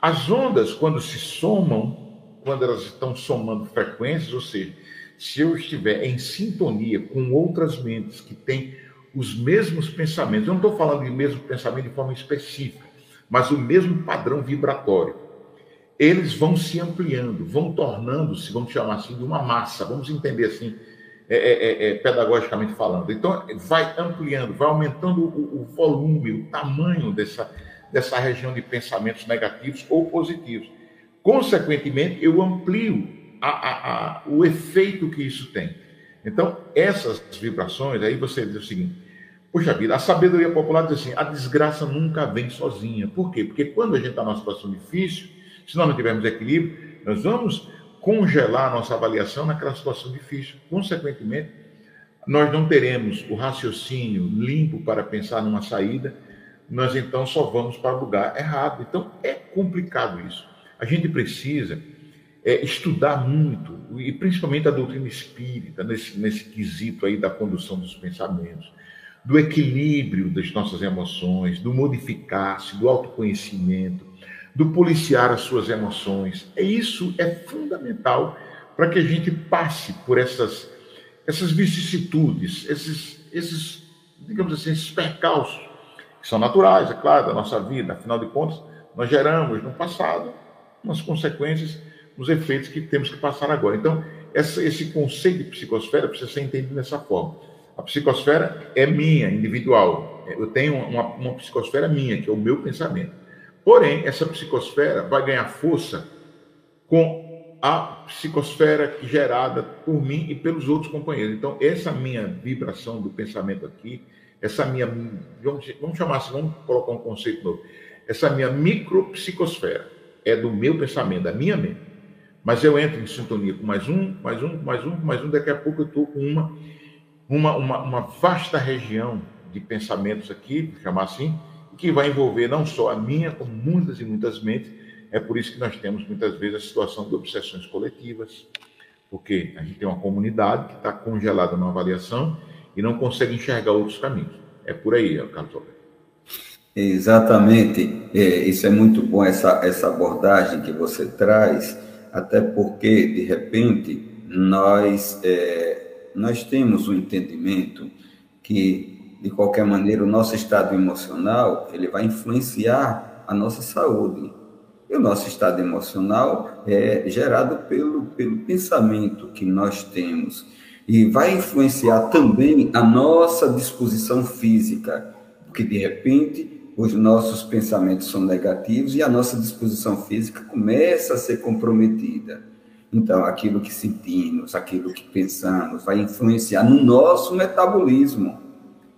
as ondas, quando se somam, quando elas estão somando frequências, ou seja, se eu estiver em sintonia com outras mentes que têm os mesmos pensamentos, eu não estou falando de mesmo pensamento de forma específica, mas o mesmo padrão vibratório, eles vão se ampliando, vão tornando-se, vamos chamar assim, de uma massa, vamos entender assim, é, é, é, é pedagogicamente falando. Então, vai ampliando, vai aumentando o, o volume, o tamanho dessa dessa região de pensamentos negativos ou positivos. Consequentemente, eu amplio a, a, a, o efeito que isso tem. Então, essas vibrações, aí você diz o seguinte: Poxa vida, a sabedoria popular diz assim: a desgraça nunca vem sozinha. Por quê? Porque quando a gente está numa situação difícil, se nós não tivermos equilíbrio, nós vamos congelar a nossa avaliação naquela situação difícil. Consequentemente, nós não teremos o raciocínio limpo para pensar numa saída, nós então só vamos para o lugar errado. Então é complicado isso. A gente precisa é, estudar muito, e principalmente a doutrina espírita, nesse, nesse quesito aí da condução dos pensamentos, do equilíbrio das nossas emoções, do modificar-se, do autoconhecimento, do policiar as suas emoções. É isso é fundamental para que a gente passe por essas essas vicissitudes, esses esses digamos assim, esses percalços que são naturais, é claro, da nossa vida. Afinal de contas, nós geramos no passado umas consequências, os efeitos que temos que passar agora. Então, essa, esse conceito de psicosfera precisa ser entendido dessa forma. A psicosfera é minha, individual. Eu tenho uma, uma psicosfera minha, que é o meu pensamento. Porém, essa psicosfera vai ganhar força com a psicosfera gerada por mim e pelos outros companheiros. Então, essa minha vibração do pensamento aqui, essa minha, vamos, vamos chamar assim, vamos colocar um conceito novo, essa minha micropsicosfera é do meu pensamento, da minha mente. Mas eu entro em sintonia com mais um, mais um, mais um, mais um, daqui a pouco eu estou com uma, uma, uma, uma vasta região de pensamentos aqui, chamar assim, que vai envolver não só a minha, como muitas e muitas mentes. É por isso que nós temos muitas vezes a situação de obsessões coletivas, porque a gente tem uma comunidade que está congelada numa avaliação e não consegue enxergar outros caminhos. É por aí, Carlos Alberto. Exatamente, é, isso é muito bom, essa, essa abordagem que você traz, até porque, de repente, nós, é, nós temos o um entendimento que, de qualquer maneira, o nosso estado emocional ele vai influenciar a nossa saúde. E o nosso estado emocional é gerado pelo, pelo pensamento que nós temos e vai influenciar também a nossa disposição física, porque de repente os nossos pensamentos são negativos e a nossa disposição física começa a ser comprometida. Então, aquilo que sentimos, aquilo que pensamos, vai influenciar no nosso metabolismo.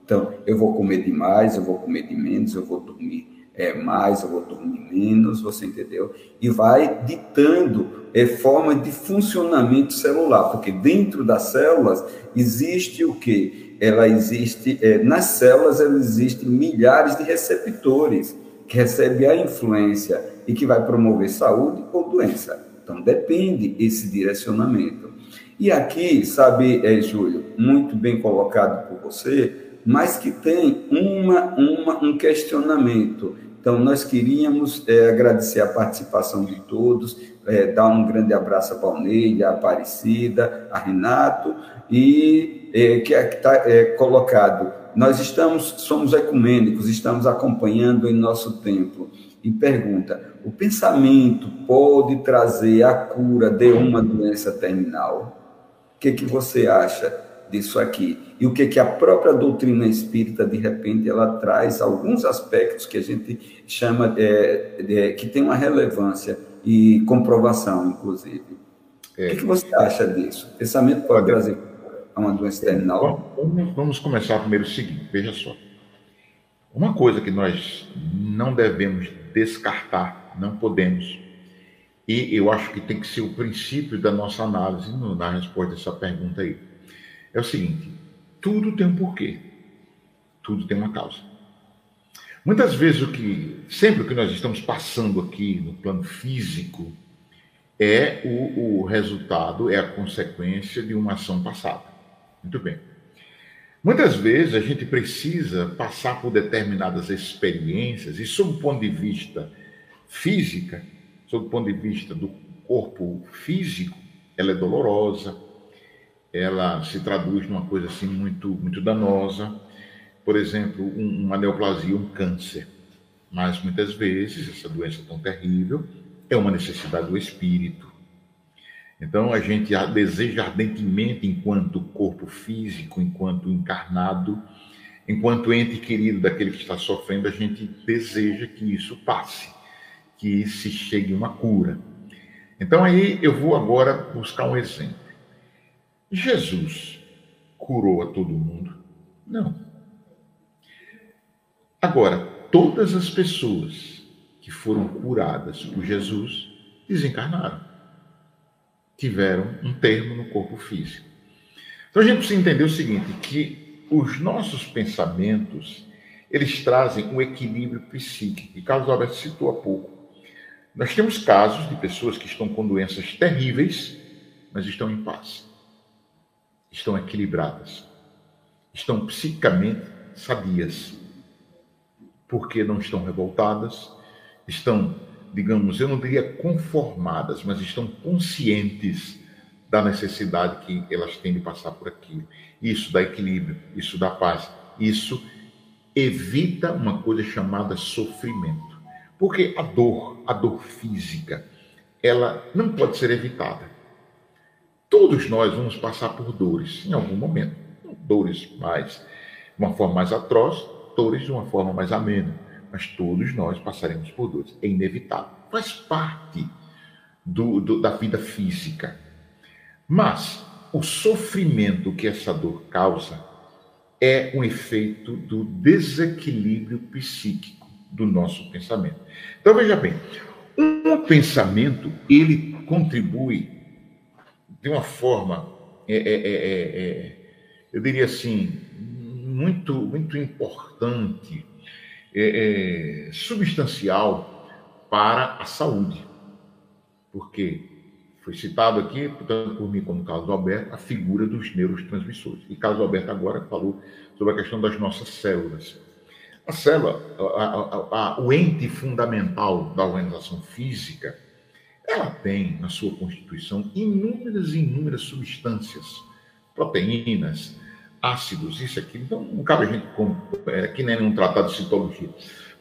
Então, eu vou comer demais, eu vou comer de menos, eu vou dormir é, mais, eu vou dormir menos, você entendeu? E vai ditando é, forma de funcionamento celular, porque dentro das células existe o que? Ela existe, é, nas células ela existem milhares de receptores que recebem a influência e que vai promover saúde ou doença. Então depende esse direcionamento. E aqui, sabe, é, Júlio, muito bem colocado por você, mas que tem uma, uma, um questionamento. Então, nós queríamos é, agradecer a participação de todos, é, dar um grande abraço a Valneide, a Aparecida, a Renato, e é, que é, está é, colocado. Nós estamos, somos ecumênicos, estamos acompanhando em nosso templo. E pergunta: o pensamento pode trazer a cura de uma doença terminal? O que, que você acha disso aqui? E o que, que a própria doutrina espírita, de repente, ela traz alguns aspectos que a gente chama, é, de, que tem uma relevância e comprovação, inclusive. É. O que, que, você acha disso? O pensamento pode trazer uma doença terminal? Vamos, vamos começar primeiro o seguinte, veja só. Uma coisa que nós não devemos descartar, não podemos, e eu acho que tem que ser o princípio da nossa análise na resposta dessa pergunta aí. É o seguinte: tudo tem um porquê, tudo tem uma causa. Muitas vezes o que, sempre o que nós estamos passando aqui no plano físico é o, o resultado, é a consequência de uma ação passada. Muito bem. Muitas vezes a gente precisa passar por determinadas experiências e, sob o ponto de vista física, sob o ponto de vista do corpo físico, ela é dolorosa, ela se traduz numa coisa assim muito, muito danosa. Por exemplo, um, uma neoplasia, um câncer. Mas muitas vezes essa doença tão terrível é uma necessidade do espírito. Então a gente deseja ardentemente, enquanto corpo físico, enquanto encarnado, enquanto ente querido daquele que está sofrendo, a gente deseja que isso passe que se chegue uma cura. Então aí eu vou agora buscar um exemplo. Jesus curou a todo mundo? Não. Agora, todas as pessoas que foram curadas por Jesus desencarnaram. Tiveram um termo no corpo físico. Então a gente precisa entender o seguinte, que os nossos pensamentos, eles trazem um equilíbrio psíquico. E Carlos Alberto citou há pouco. Nós temos casos de pessoas que estão com doenças terríveis, mas estão em paz. Estão equilibradas. Estão psicamente sadias. Porque não estão revoltadas, estão, digamos, eu não diria conformadas, mas estão conscientes da necessidade que elas têm de passar por aquilo. Isso dá equilíbrio, isso dá paz, isso evita uma coisa chamada sofrimento. Porque a dor, a dor física, ela não pode ser evitada. Todos nós vamos passar por dores em algum momento. Dores mais, de uma forma mais atroz, dores de uma forma mais amena. Mas todos nós passaremos por dores. É inevitável. Faz parte do, do, da vida física. Mas o sofrimento que essa dor causa é um efeito do desequilíbrio psíquico do nosso pensamento. Então veja bem, um pensamento ele contribui de uma forma, é, é, é, é, é eu diria assim, muito muito importante, é, substancial para a saúde, porque foi citado aqui, portanto, por mim como Carlos Alberto, a figura dos neurotransmissores. E Carlos Alberto agora falou sobre a questão das nossas células. A célula, a, a, o ente fundamental da organização física, ela tem na sua constituição inúmeras e inúmeras substâncias, proteínas, ácidos, isso aqui. Então, não cabe a gente é, que nem um tratado de citologia.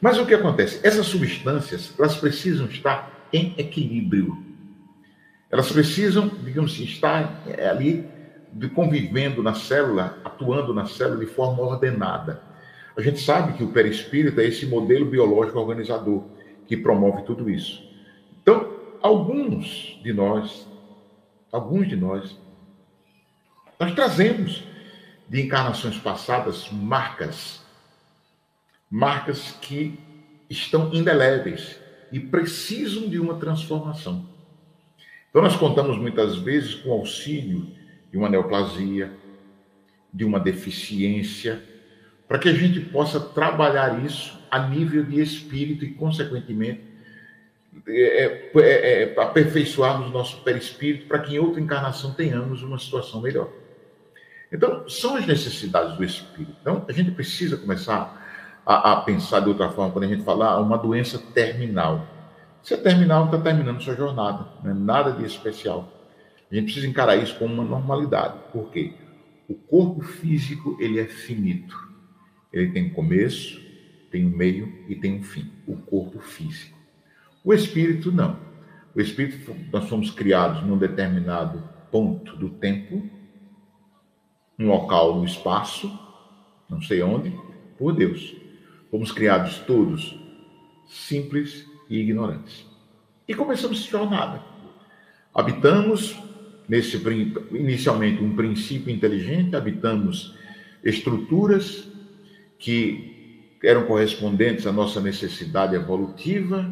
Mas o que acontece? Essas substâncias, elas precisam estar em equilíbrio. Elas precisam, digamos assim, estar é, ali convivendo na célula, atuando na célula de forma ordenada. A gente sabe que o perispírito é esse modelo biológico organizador que promove tudo isso. Então, alguns de nós, alguns de nós, nós trazemos de encarnações passadas marcas, marcas que estão indeléveis e precisam de uma transformação. Então, nós contamos muitas vezes com o auxílio de uma neoplasia, de uma deficiência, para que a gente possa trabalhar isso a nível de espírito e, consequentemente, é, é, é, é aperfeiçoarmos nosso perispírito para que em outra encarnação tenhamos uma situação melhor. Então, são as necessidades do espírito. Então, a gente precisa começar a, a pensar de outra forma quando a gente falar uma doença terminal. Se é terminal, está terminando sua jornada, não é nada de especial. A gente precisa encarar isso como uma normalidade. Por quê? O corpo físico ele é finito. Ele tem um começo, tem um meio e tem um fim. O corpo físico. O espírito não. O espírito nós somos criados num determinado ponto do tempo um local no espaço, não sei onde, por Deus. Fomos criados todos simples e ignorantes. E começamos essa jornada. Habitamos nesse inicialmente um princípio inteligente, habitamos estruturas que eram correspondentes à nossa necessidade evolutiva,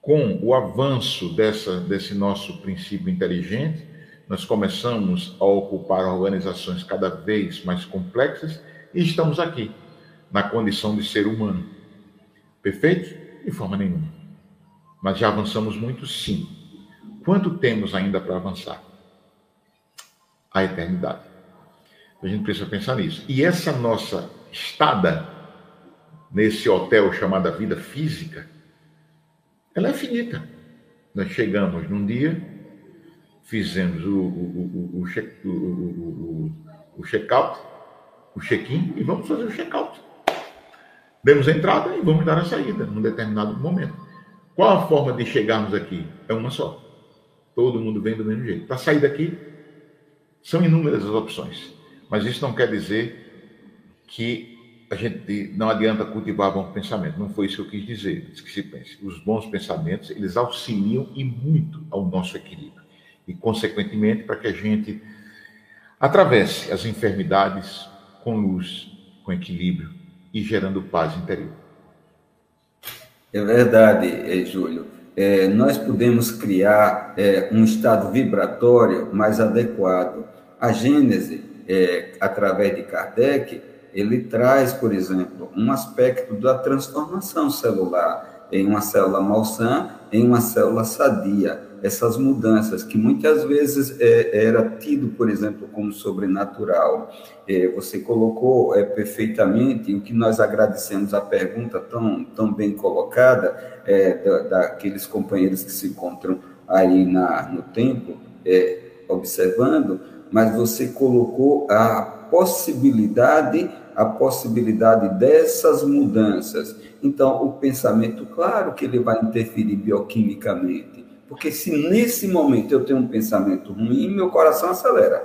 com o avanço dessa, desse nosso princípio inteligente, nós começamos a ocupar organizações cada vez mais complexas e estamos aqui, na condição de ser humano. Perfeito? De forma nenhuma. Mas já avançamos muito, sim. Quanto temos ainda para avançar? A eternidade. A gente precisa pensar nisso. E essa nossa estada nesse hotel chamado vida física, ela é finita. Nós chegamos num dia, fizemos o, o, o, o check, o, o check-out, o check-in e vamos fazer o check-out. Demos a entrada e vamos dar a saída num determinado momento. Qual a forma de chegarmos aqui? É uma só. Todo mundo vem do mesmo jeito. Para sair daqui, são inúmeras as opções. Mas isso não quer dizer que a gente não adianta cultivar bom pensamento. Não foi isso que eu quis dizer. Que se pense. Os bons pensamentos, eles auxiliam e muito ao nosso equilíbrio e, consequentemente, para que a gente atravesse as enfermidades com luz, com equilíbrio e gerando paz interior. É verdade, é, Júlio. É, nós podemos criar é, um estado vibratório mais adequado. A Gênese, é, através de Kardec, ele traz, por exemplo, um aspecto da transformação celular em uma célula malsã em uma célula sadia essas mudanças que muitas vezes é, era tido, por exemplo, como sobrenatural. É, você colocou é, perfeitamente o que nós agradecemos a pergunta tão, tão bem colocada é, da, daqueles companheiros que se encontram aí na, no tempo é, observando, mas você colocou a possibilidade a possibilidade dessas mudanças. Então, o pensamento, claro que ele vai interferir bioquimicamente, porque se nesse momento eu tenho um pensamento ruim, meu coração acelera.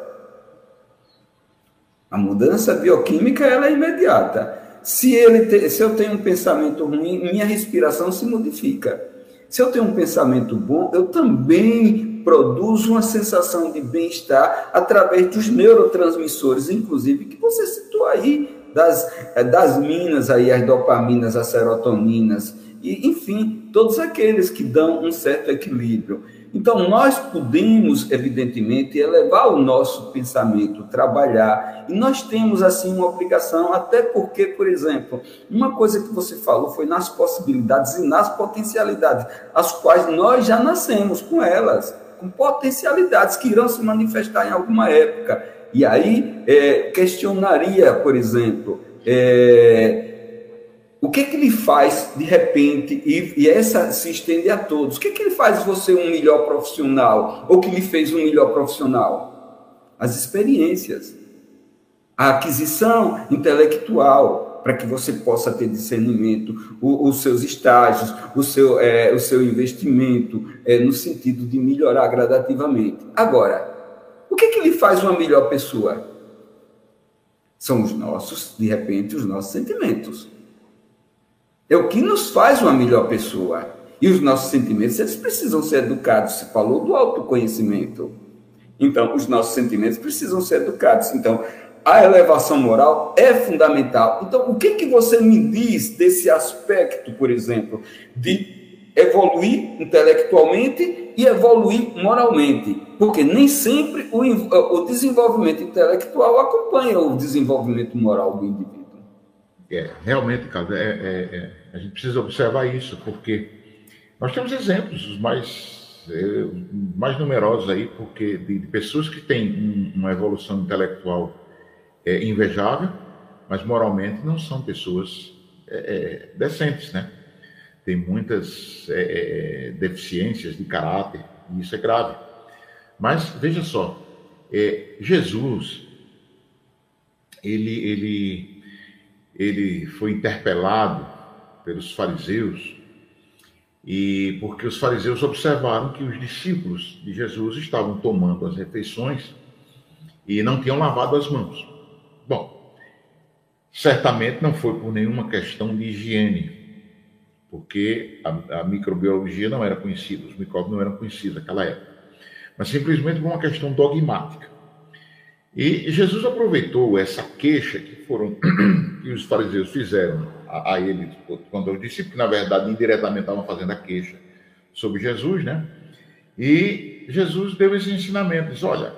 A mudança bioquímica ela é imediata. Se, ele te, se eu tenho um pensamento ruim, minha respiração se modifica. Se eu tenho um pensamento bom, eu também produzo uma sensação de bem-estar através dos neurotransmissores, inclusive, que você citou aí, das, das minas aí, as dopaminas, as serotoninas, e, enfim, todos aqueles que dão um certo equilíbrio. Então, nós podemos, evidentemente, elevar o nosso pensamento, trabalhar, e nós temos, assim, uma obrigação, até porque, por exemplo, uma coisa que você falou foi nas possibilidades e nas potencialidades, as quais nós já nascemos com elas, com potencialidades que irão se manifestar em alguma época. E aí, é, questionaria, por exemplo, é, o que que ele faz de repente, e, e, essa se estende a todos, o que que ele faz você um melhor profissional, ou que lhe fez um melhor profissional? As experiências, a aquisição intelectual, para que você possa ter discernimento, o, os seus estágios, o seu, é, o seu investimento, é, no sentido de melhorar gradativamente. Agora, o que que lhe faz uma melhor pessoa? São os nossos, de repente, os nossos sentimentos é o que nos faz uma melhor pessoa. E os nossos sentimentos, eles precisam ser educados. Se falou do autoconhecimento. Então, os nossos sentimentos precisam ser educados. Então, a elevação moral é fundamental. Então, o que, que você me diz desse aspecto, por exemplo, de evoluir intelectualmente e evoluir moralmente? Porque nem sempre o, o desenvolvimento intelectual acompanha o desenvolvimento moral do indivíduo. É, realmente, Carlos, é, é, é, a gente precisa observar isso, porque nós temos exemplos os mais, é, mais numerosos aí, porque de, de pessoas que têm um, uma evolução intelectual é, invejável, mas moralmente não são pessoas é, decentes, né? Tem muitas é, é, deficiências de caráter, e isso é grave. Mas veja só, é, Jesus, ele, ele, ele foi interpelado pelos fariseus e porque os fariseus observaram que os discípulos de Jesus estavam tomando as refeições e não tinham lavado as mãos. Bom, certamente não foi por nenhuma questão de higiene, porque a, a microbiologia não era conhecida, os micróbios não eram conhecidos naquela época, mas simplesmente por uma questão dogmática. E Jesus aproveitou essa queixa que foram que os fariseus fizeram a, a ele quando eu disse que na verdade indiretamente estavam fazendo a queixa sobre Jesus, né? E Jesus deu esse ensinamento, diz, olha,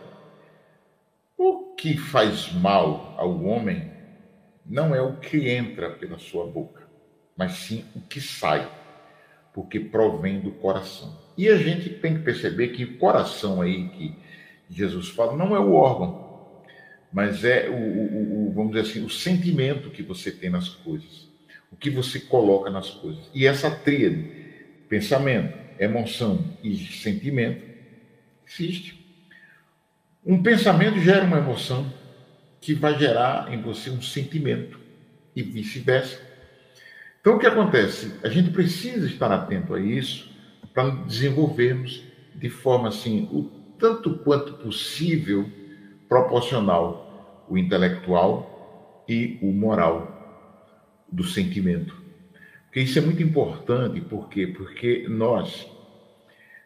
o que faz mal ao homem não é o que entra pela sua boca, mas sim o que sai, porque provém do coração. E a gente tem que perceber que o coração aí que Jesus fala não é o órgão, mas é o, o, o, vamos dizer assim, o sentimento que você tem nas coisas, o que você coloca nas coisas. E essa tríade, pensamento, emoção e sentimento, existe. Um pensamento gera uma emoção que vai gerar em você um sentimento e vice-versa. Então, o que acontece? A gente precisa estar atento a isso para desenvolvermos de forma assim, o tanto quanto possível, proporcional o intelectual e o moral do sentimento. Porque isso é muito importante, por quê? Porque nós,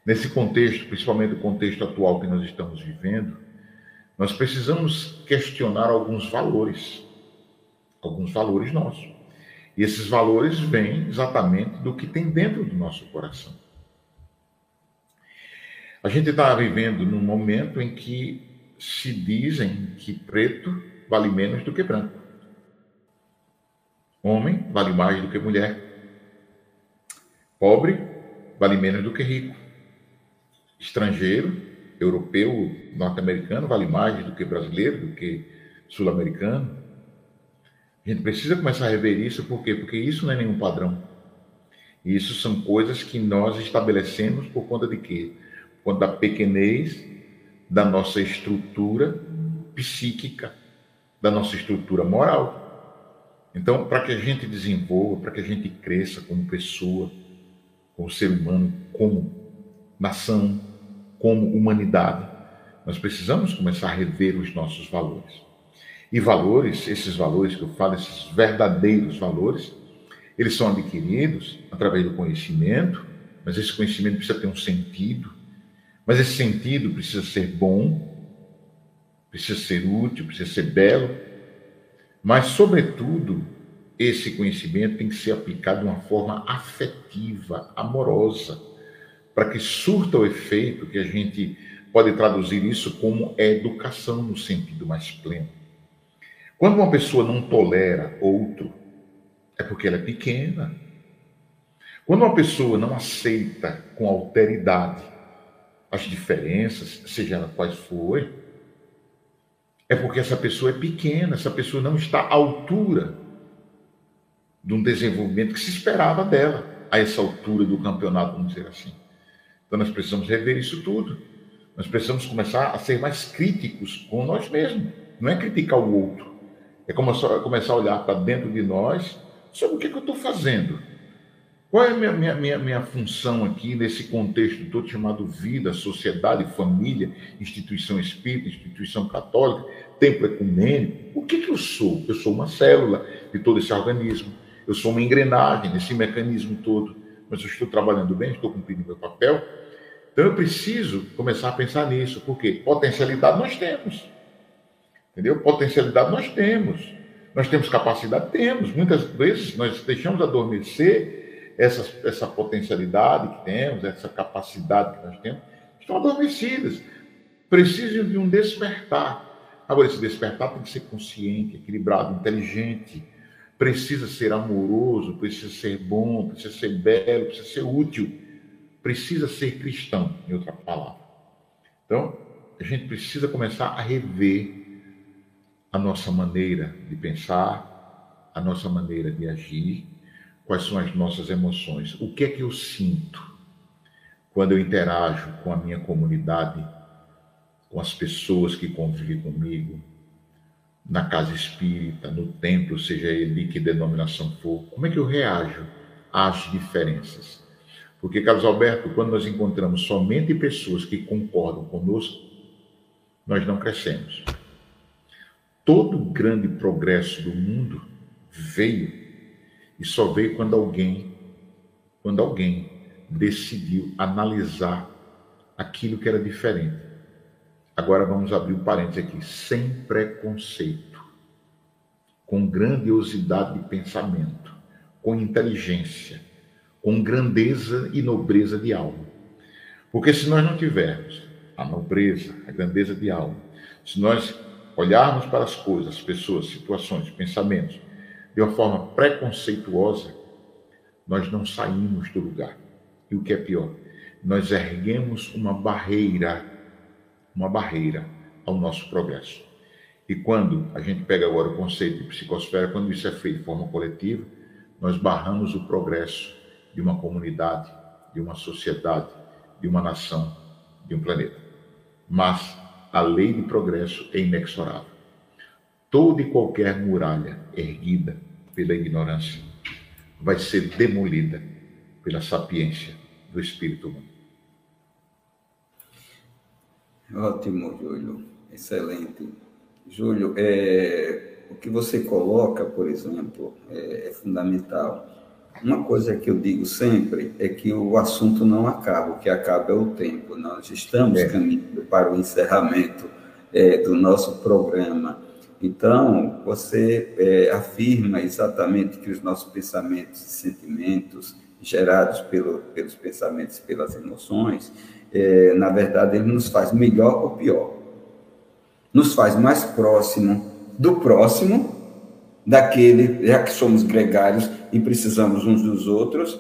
nesse contexto, principalmente o contexto atual que nós estamos vivendo, nós precisamos questionar alguns valores, alguns valores nossos. E esses valores vêm exatamente do que tem dentro do nosso coração. A gente está vivendo num momento em que se dizem que preto vale menos do que branco. Homem vale mais do que mulher. Pobre vale menos do que rico. Estrangeiro europeu, norte-americano, vale mais do que brasileiro, do que sul-americano. A gente precisa começar a rever isso, por quê? Porque isso não é nenhum padrão. Isso são coisas que nós estabelecemos por conta de quê? Por conta da pequenez da nossa estrutura psíquica, da nossa estrutura moral. Então, para que a gente desenvolva, para que a gente cresça como pessoa, como ser humano, como nação, como humanidade, nós precisamos começar a rever os nossos valores. E valores, esses valores que eu falo, esses verdadeiros valores, eles são adquiridos através do conhecimento, mas esse conhecimento precisa ter um sentido, mas esse sentido precisa ser bom, precisa ser útil, precisa ser belo, mas, sobretudo, esse conhecimento tem que ser aplicado de uma forma afetiva, amorosa para que surta o efeito que a gente pode traduzir isso como educação no sentido mais pleno. Quando uma pessoa não tolera outro, é porque ela é pequena. Quando uma pessoa não aceita com alteridade as diferenças, seja ela quais forem, é porque essa pessoa é pequena, essa pessoa não está à altura de um desenvolvimento que se esperava dela, a essa altura do campeonato, vamos dizer assim. Então nós precisamos rever isso tudo. Nós precisamos começar a ser mais críticos com nós mesmos. Não é criticar o outro. É começar a olhar para dentro de nós sobre o que, que eu estou fazendo. Qual é a minha, minha, minha, minha, função aqui nesse contexto todo chamado vida, sociedade, família, instituição espírita, instituição católica, templo ecumênico? O que, que eu sou? Eu sou uma célula de todo esse organismo. Eu sou uma engrenagem nesse mecanismo todo. Mas eu estou trabalhando bem, estou cumprindo meu papel. Então eu preciso começar a pensar nisso, porque potencialidade nós temos. Entendeu? Potencialidade nós temos. Nós temos capacidade? Temos. Muitas vezes nós deixamos adormecer essa, essa potencialidade que temos, essa capacidade que nós temos, estão adormecidas. Precisam de um despertar. Agora, esse despertar tem que ser consciente, equilibrado, inteligente, precisa ser amoroso, precisa ser bom, precisa ser belo, precisa ser útil, precisa ser cristão, em outra palavra. Então, a gente precisa começar a rever a nossa maneira de pensar, a nossa maneira de agir, quais são as nossas emoções, o que é que eu sinto quando eu interajo com a minha comunidade, com as pessoas que convivem comigo, na casa espírita, no templo, seja ele que denominação for, como é que eu reajo às diferenças? Porque, Carlos Alberto, quando nós encontramos somente pessoas que concordam conosco, nós não crescemos. Todo grande progresso do mundo veio e só veio quando alguém, quando alguém decidiu analisar aquilo que era diferente. Agora vamos abrir um parênteses aqui, sem preconceito, com grandiosidade de pensamento, com inteligência, com grandeza e nobreza de alma. Porque se nós não tivermos a nobreza, a grandeza de alma, se nós olharmos para as coisas, pessoas, situações, pensamentos de uma forma preconceituosa, nós não saímos do lugar. E o que é pior, nós erguemos uma barreira, uma barreira ao nosso progresso. E quando a gente pega agora o conceito de psicosfera, quando isso é feito de forma coletiva, nós barramos o progresso de uma comunidade, de uma sociedade, de uma nação, de um planeta. Mas a lei de progresso é inexorável. Toda e qualquer muralha erguida pela ignorância vai ser demolida pela sapiência do espírito humano. Ótimo, Júlio. Excelente. Júlio, é, o que você coloca, por exemplo, é, é fundamental. Uma coisa que eu digo sempre é que o assunto não acaba, o que acaba é o tempo. Nós estamos é. caminhando para o encerramento é, do nosso programa. Então, você é, afirma exatamente que os nossos pensamentos e sentimentos, gerados pelo, pelos pensamentos e pelas emoções, é, na verdade, ele nos faz melhor ou pior. Nos faz mais próximo do próximo daquele, já que somos gregários e precisamos uns dos outros,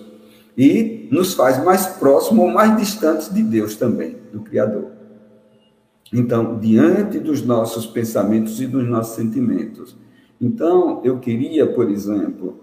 e nos faz mais próximos ou mais distantes de Deus também, do Criador. Então, diante dos nossos pensamentos e dos nossos sentimentos. Então, eu queria, por exemplo,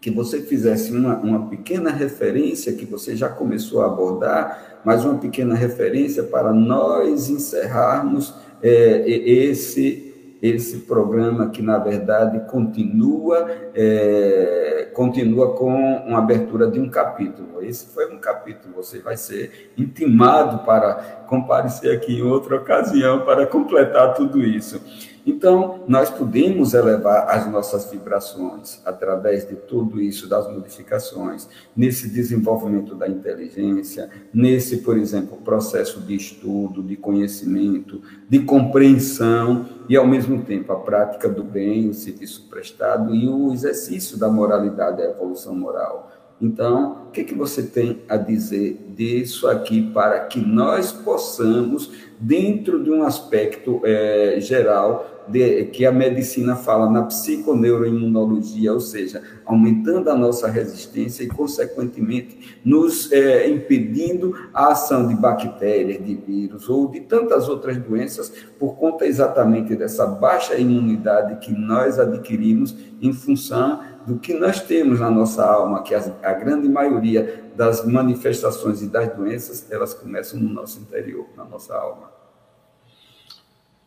que você fizesse uma, uma pequena referência que você já começou a abordar, mas uma pequena referência para nós encerrarmos é, esse esse programa que, na verdade, continua, é, continua com uma abertura de um capítulo. Esse foi um capítulo, você vai ser intimado para comparecer aqui em outra ocasião para completar tudo isso. Então, nós podemos elevar as nossas vibrações através de tudo isso, das modificações, nesse desenvolvimento da inteligência, nesse, por exemplo, processo de estudo, de conhecimento, de compreensão e, ao mesmo tempo, a prática do bem, o serviço prestado e o exercício da moralidade, a evolução moral. Então, o que, que você tem a dizer disso aqui para que nós possamos, dentro de um aspecto é, geral, de, que a medicina fala na psiconeuroimunologia, ou seja, aumentando a nossa resistência e, consequentemente, nos é, impedindo a ação de bactérias, de vírus ou de tantas outras doenças, por conta exatamente dessa baixa imunidade que nós adquirimos em função do que nós temos na nossa alma, que a grande maioria das manifestações e das doenças, elas começam no nosso interior, na nossa alma.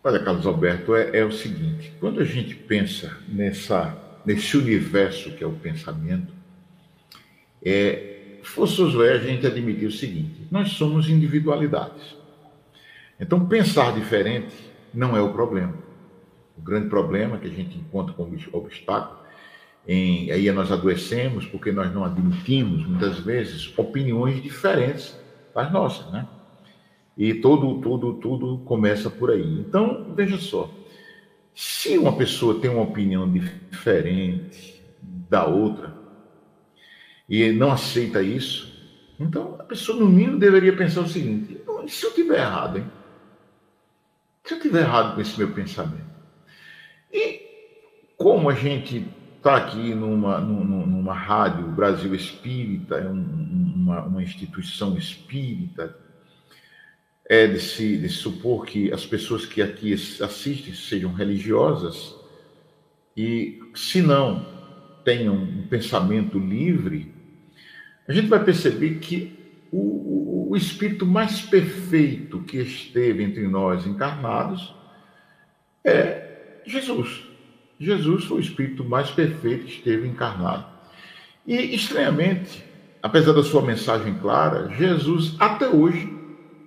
Olha, Carlos Alberto, é, é o seguinte: quando a gente pensa nessa, nesse universo que é o pensamento, é forçoso é a gente admitir o seguinte: nós somos individualidades. Então, pensar diferente não é o problema. O grande problema que a gente encontra como obstáculo em, aí nós adoecemos porque nós não admitimos, muitas vezes, opiniões diferentes das nossas, né? E tudo, tudo, tudo começa por aí. Então, veja só, Se uma pessoa tem uma opinião diferente da outra e não aceita isso, então a pessoa, no mínimo, deveria pensar o seguinte: se eu tiver errado, hein? Se eu tiver errado com esse meu pensamento? E como a gente está aqui numa, numa, numa, rádio Brasil Espírita, é uma, uma instituição espírita, é de se, de se supor que as pessoas que aqui assistem sejam religiosas e, se não tenham um pensamento livre, a gente vai perceber que o, o, espírito mais perfeito que esteve entre nós encarnados é Jesus. Jesus foi o espírito mais perfeito que esteve encarnado. E, estranhamente, apesar da sua mensagem clara, Jesus, até hoje,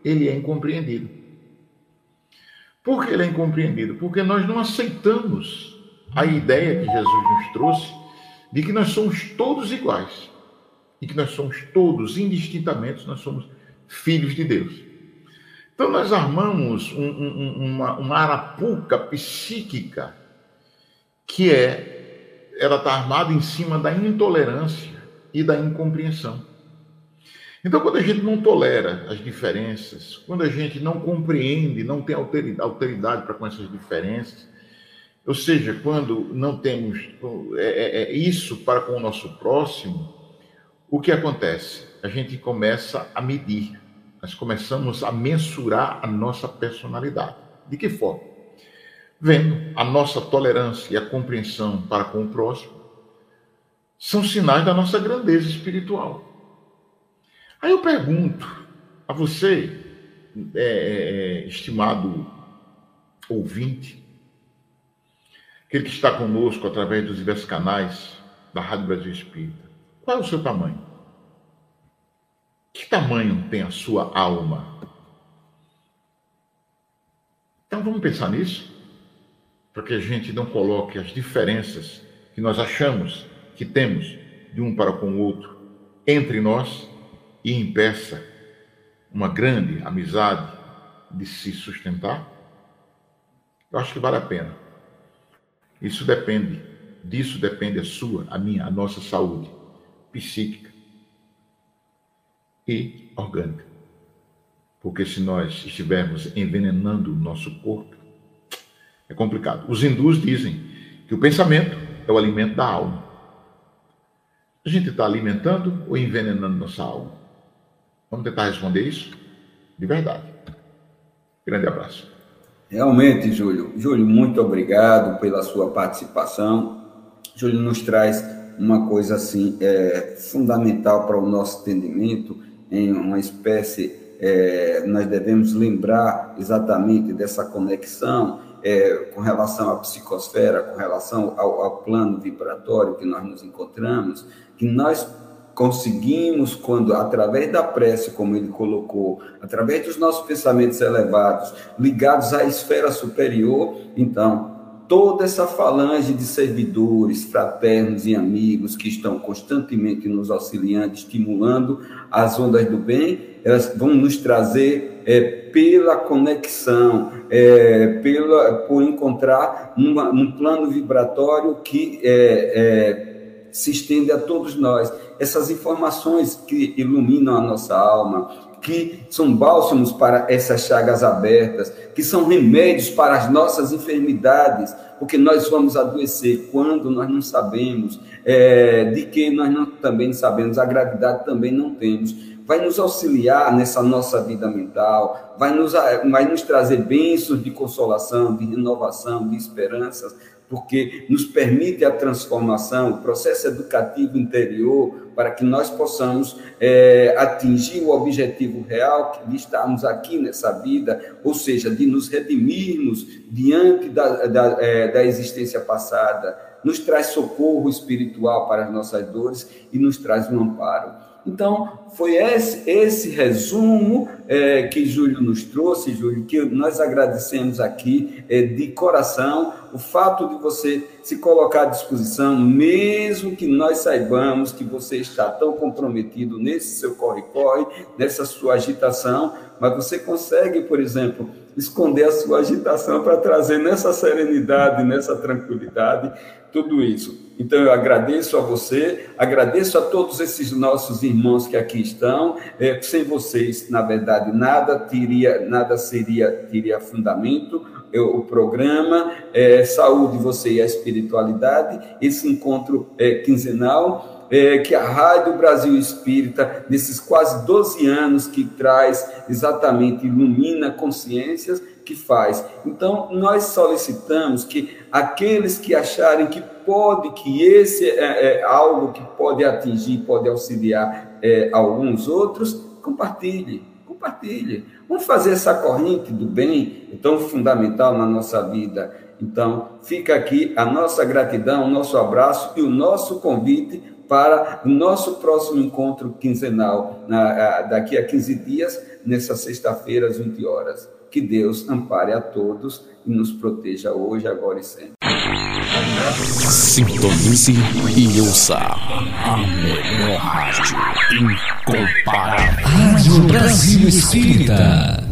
ele é incompreendido. Por que ele é incompreendido? Porque nós não aceitamos a ideia que Jesus nos trouxe de que nós somos todos iguais e que nós somos todos, indistintamente, nós somos filhos de Deus. Então, nós armamos um, um, uma, uma arapuca psíquica que é, ela está armada em cima da intolerância e da incompreensão. Então, quando a gente não tolera as diferenças, quando a gente não compreende, não tem autoridade para com essas diferenças, ou seja, quando não temos é, é, é isso para com o nosso próximo, o que acontece? A gente começa a medir, nós começamos a mensurar a nossa personalidade. De que forma? Vendo a nossa tolerância e a compreensão para com o próximo, são sinais da nossa grandeza espiritual. Aí eu pergunto a você, é, é, é estimado ouvinte, aquele que está conosco através dos diversos canais da Rádio Brasil Espírita, qual é o seu tamanho? Que tamanho tem a sua alma? Então vamos pensar nisso, para que a gente não coloque as diferenças que nós achamos que temos de um para com o outro entre nós e impeça uma grande amizade de se sustentar? Eu acho que vale a pena. Isso depende, disso depende a sua, a minha, a nossa saúde psíquica e orgânica. Porque se nós estivermos envenenando o nosso corpo, é complicado. Os hindus dizem que o pensamento é o alimento da alma. A gente está alimentando ou envenenando nossa alma? Vamos tentar responder isso de verdade. Grande abraço. Realmente, Júlio. Júlio, muito obrigado pela sua participação. Júlio nos traz uma coisa assim é, fundamental para o nosso entendimento, em uma espécie, é, nós devemos lembrar exatamente dessa conexão é, com relação à psicosfera, com relação ao, ao plano vibratório que nós nos encontramos, que nós conseguimos, quando, através da prece, como ele colocou, através dos nossos pensamentos elevados, ligados à esfera superior, então, toda essa falange de servidores, fraternos e amigos que estão constantemente nos auxiliando, estimulando as ondas do bem, elas vão nos trazer é, pela conexão, é, pela, por encontrar numa, num plano vibratório que é, é, se estende a todos nós. Essas informações que iluminam a nossa alma, que são bálsamos para essas chagas abertas, que são remédios para as nossas enfermidades, porque nós vamos adoecer quando nós não sabemos, é, de que nós não, também sabemos, a gravidade também não temos. Vai nos auxiliar nessa nossa vida mental, vai nos, vai nos trazer bênçãos de consolação, de renovação, de esperanças, porque nos permite a transformação, o processo educativo interior, para que nós possamos é, atingir o objetivo real de estarmos aqui nessa vida, ou seja, de nos redimirmos diante da, da, é, da existência passada, nos traz socorro espiritual para as nossas dores e nos traz um amparo. Então, foi esse, esse resumo é, que Júlio nos trouxe, Júlio, que nós agradecemos aqui é, de coração o fato de você se colocar à disposição, mesmo que nós saibamos que você está tão comprometido nesse seu corre-corre, nessa sua agitação, mas você consegue, por exemplo, esconder a sua agitação para trazer nessa serenidade, nessa tranquilidade, tudo isso. Então eu agradeço a você, agradeço a todos esses nossos irmãos que aqui estão. É, sem vocês, na verdade, nada teria, nada seria teria fundamento. Eu, o programa é, Saúde, Você e a Espiritualidade, esse encontro é, quinzenal é, que a Rádio Brasil Espírita, nesses quase 12 anos que traz exatamente, ilumina consciências, que faz. Então, nós solicitamos que aqueles que acharem que pode, que esse é, é algo que pode atingir, pode auxiliar é, alguns outros, compartilhe, compartilhe. Vamos fazer essa corrente do bem, tão fundamental na nossa vida. Então, fica aqui a nossa gratidão, o nosso abraço e o nosso convite para o nosso próximo encontro quinzenal, na, daqui a 15 dias, nessa sexta-feira, às 20 horas. Que Deus ampare a todos e nos proteja hoje, agora e sempre. Sintonize e ouça a melhor rádio incomparável. Rádio Brasil Espírita.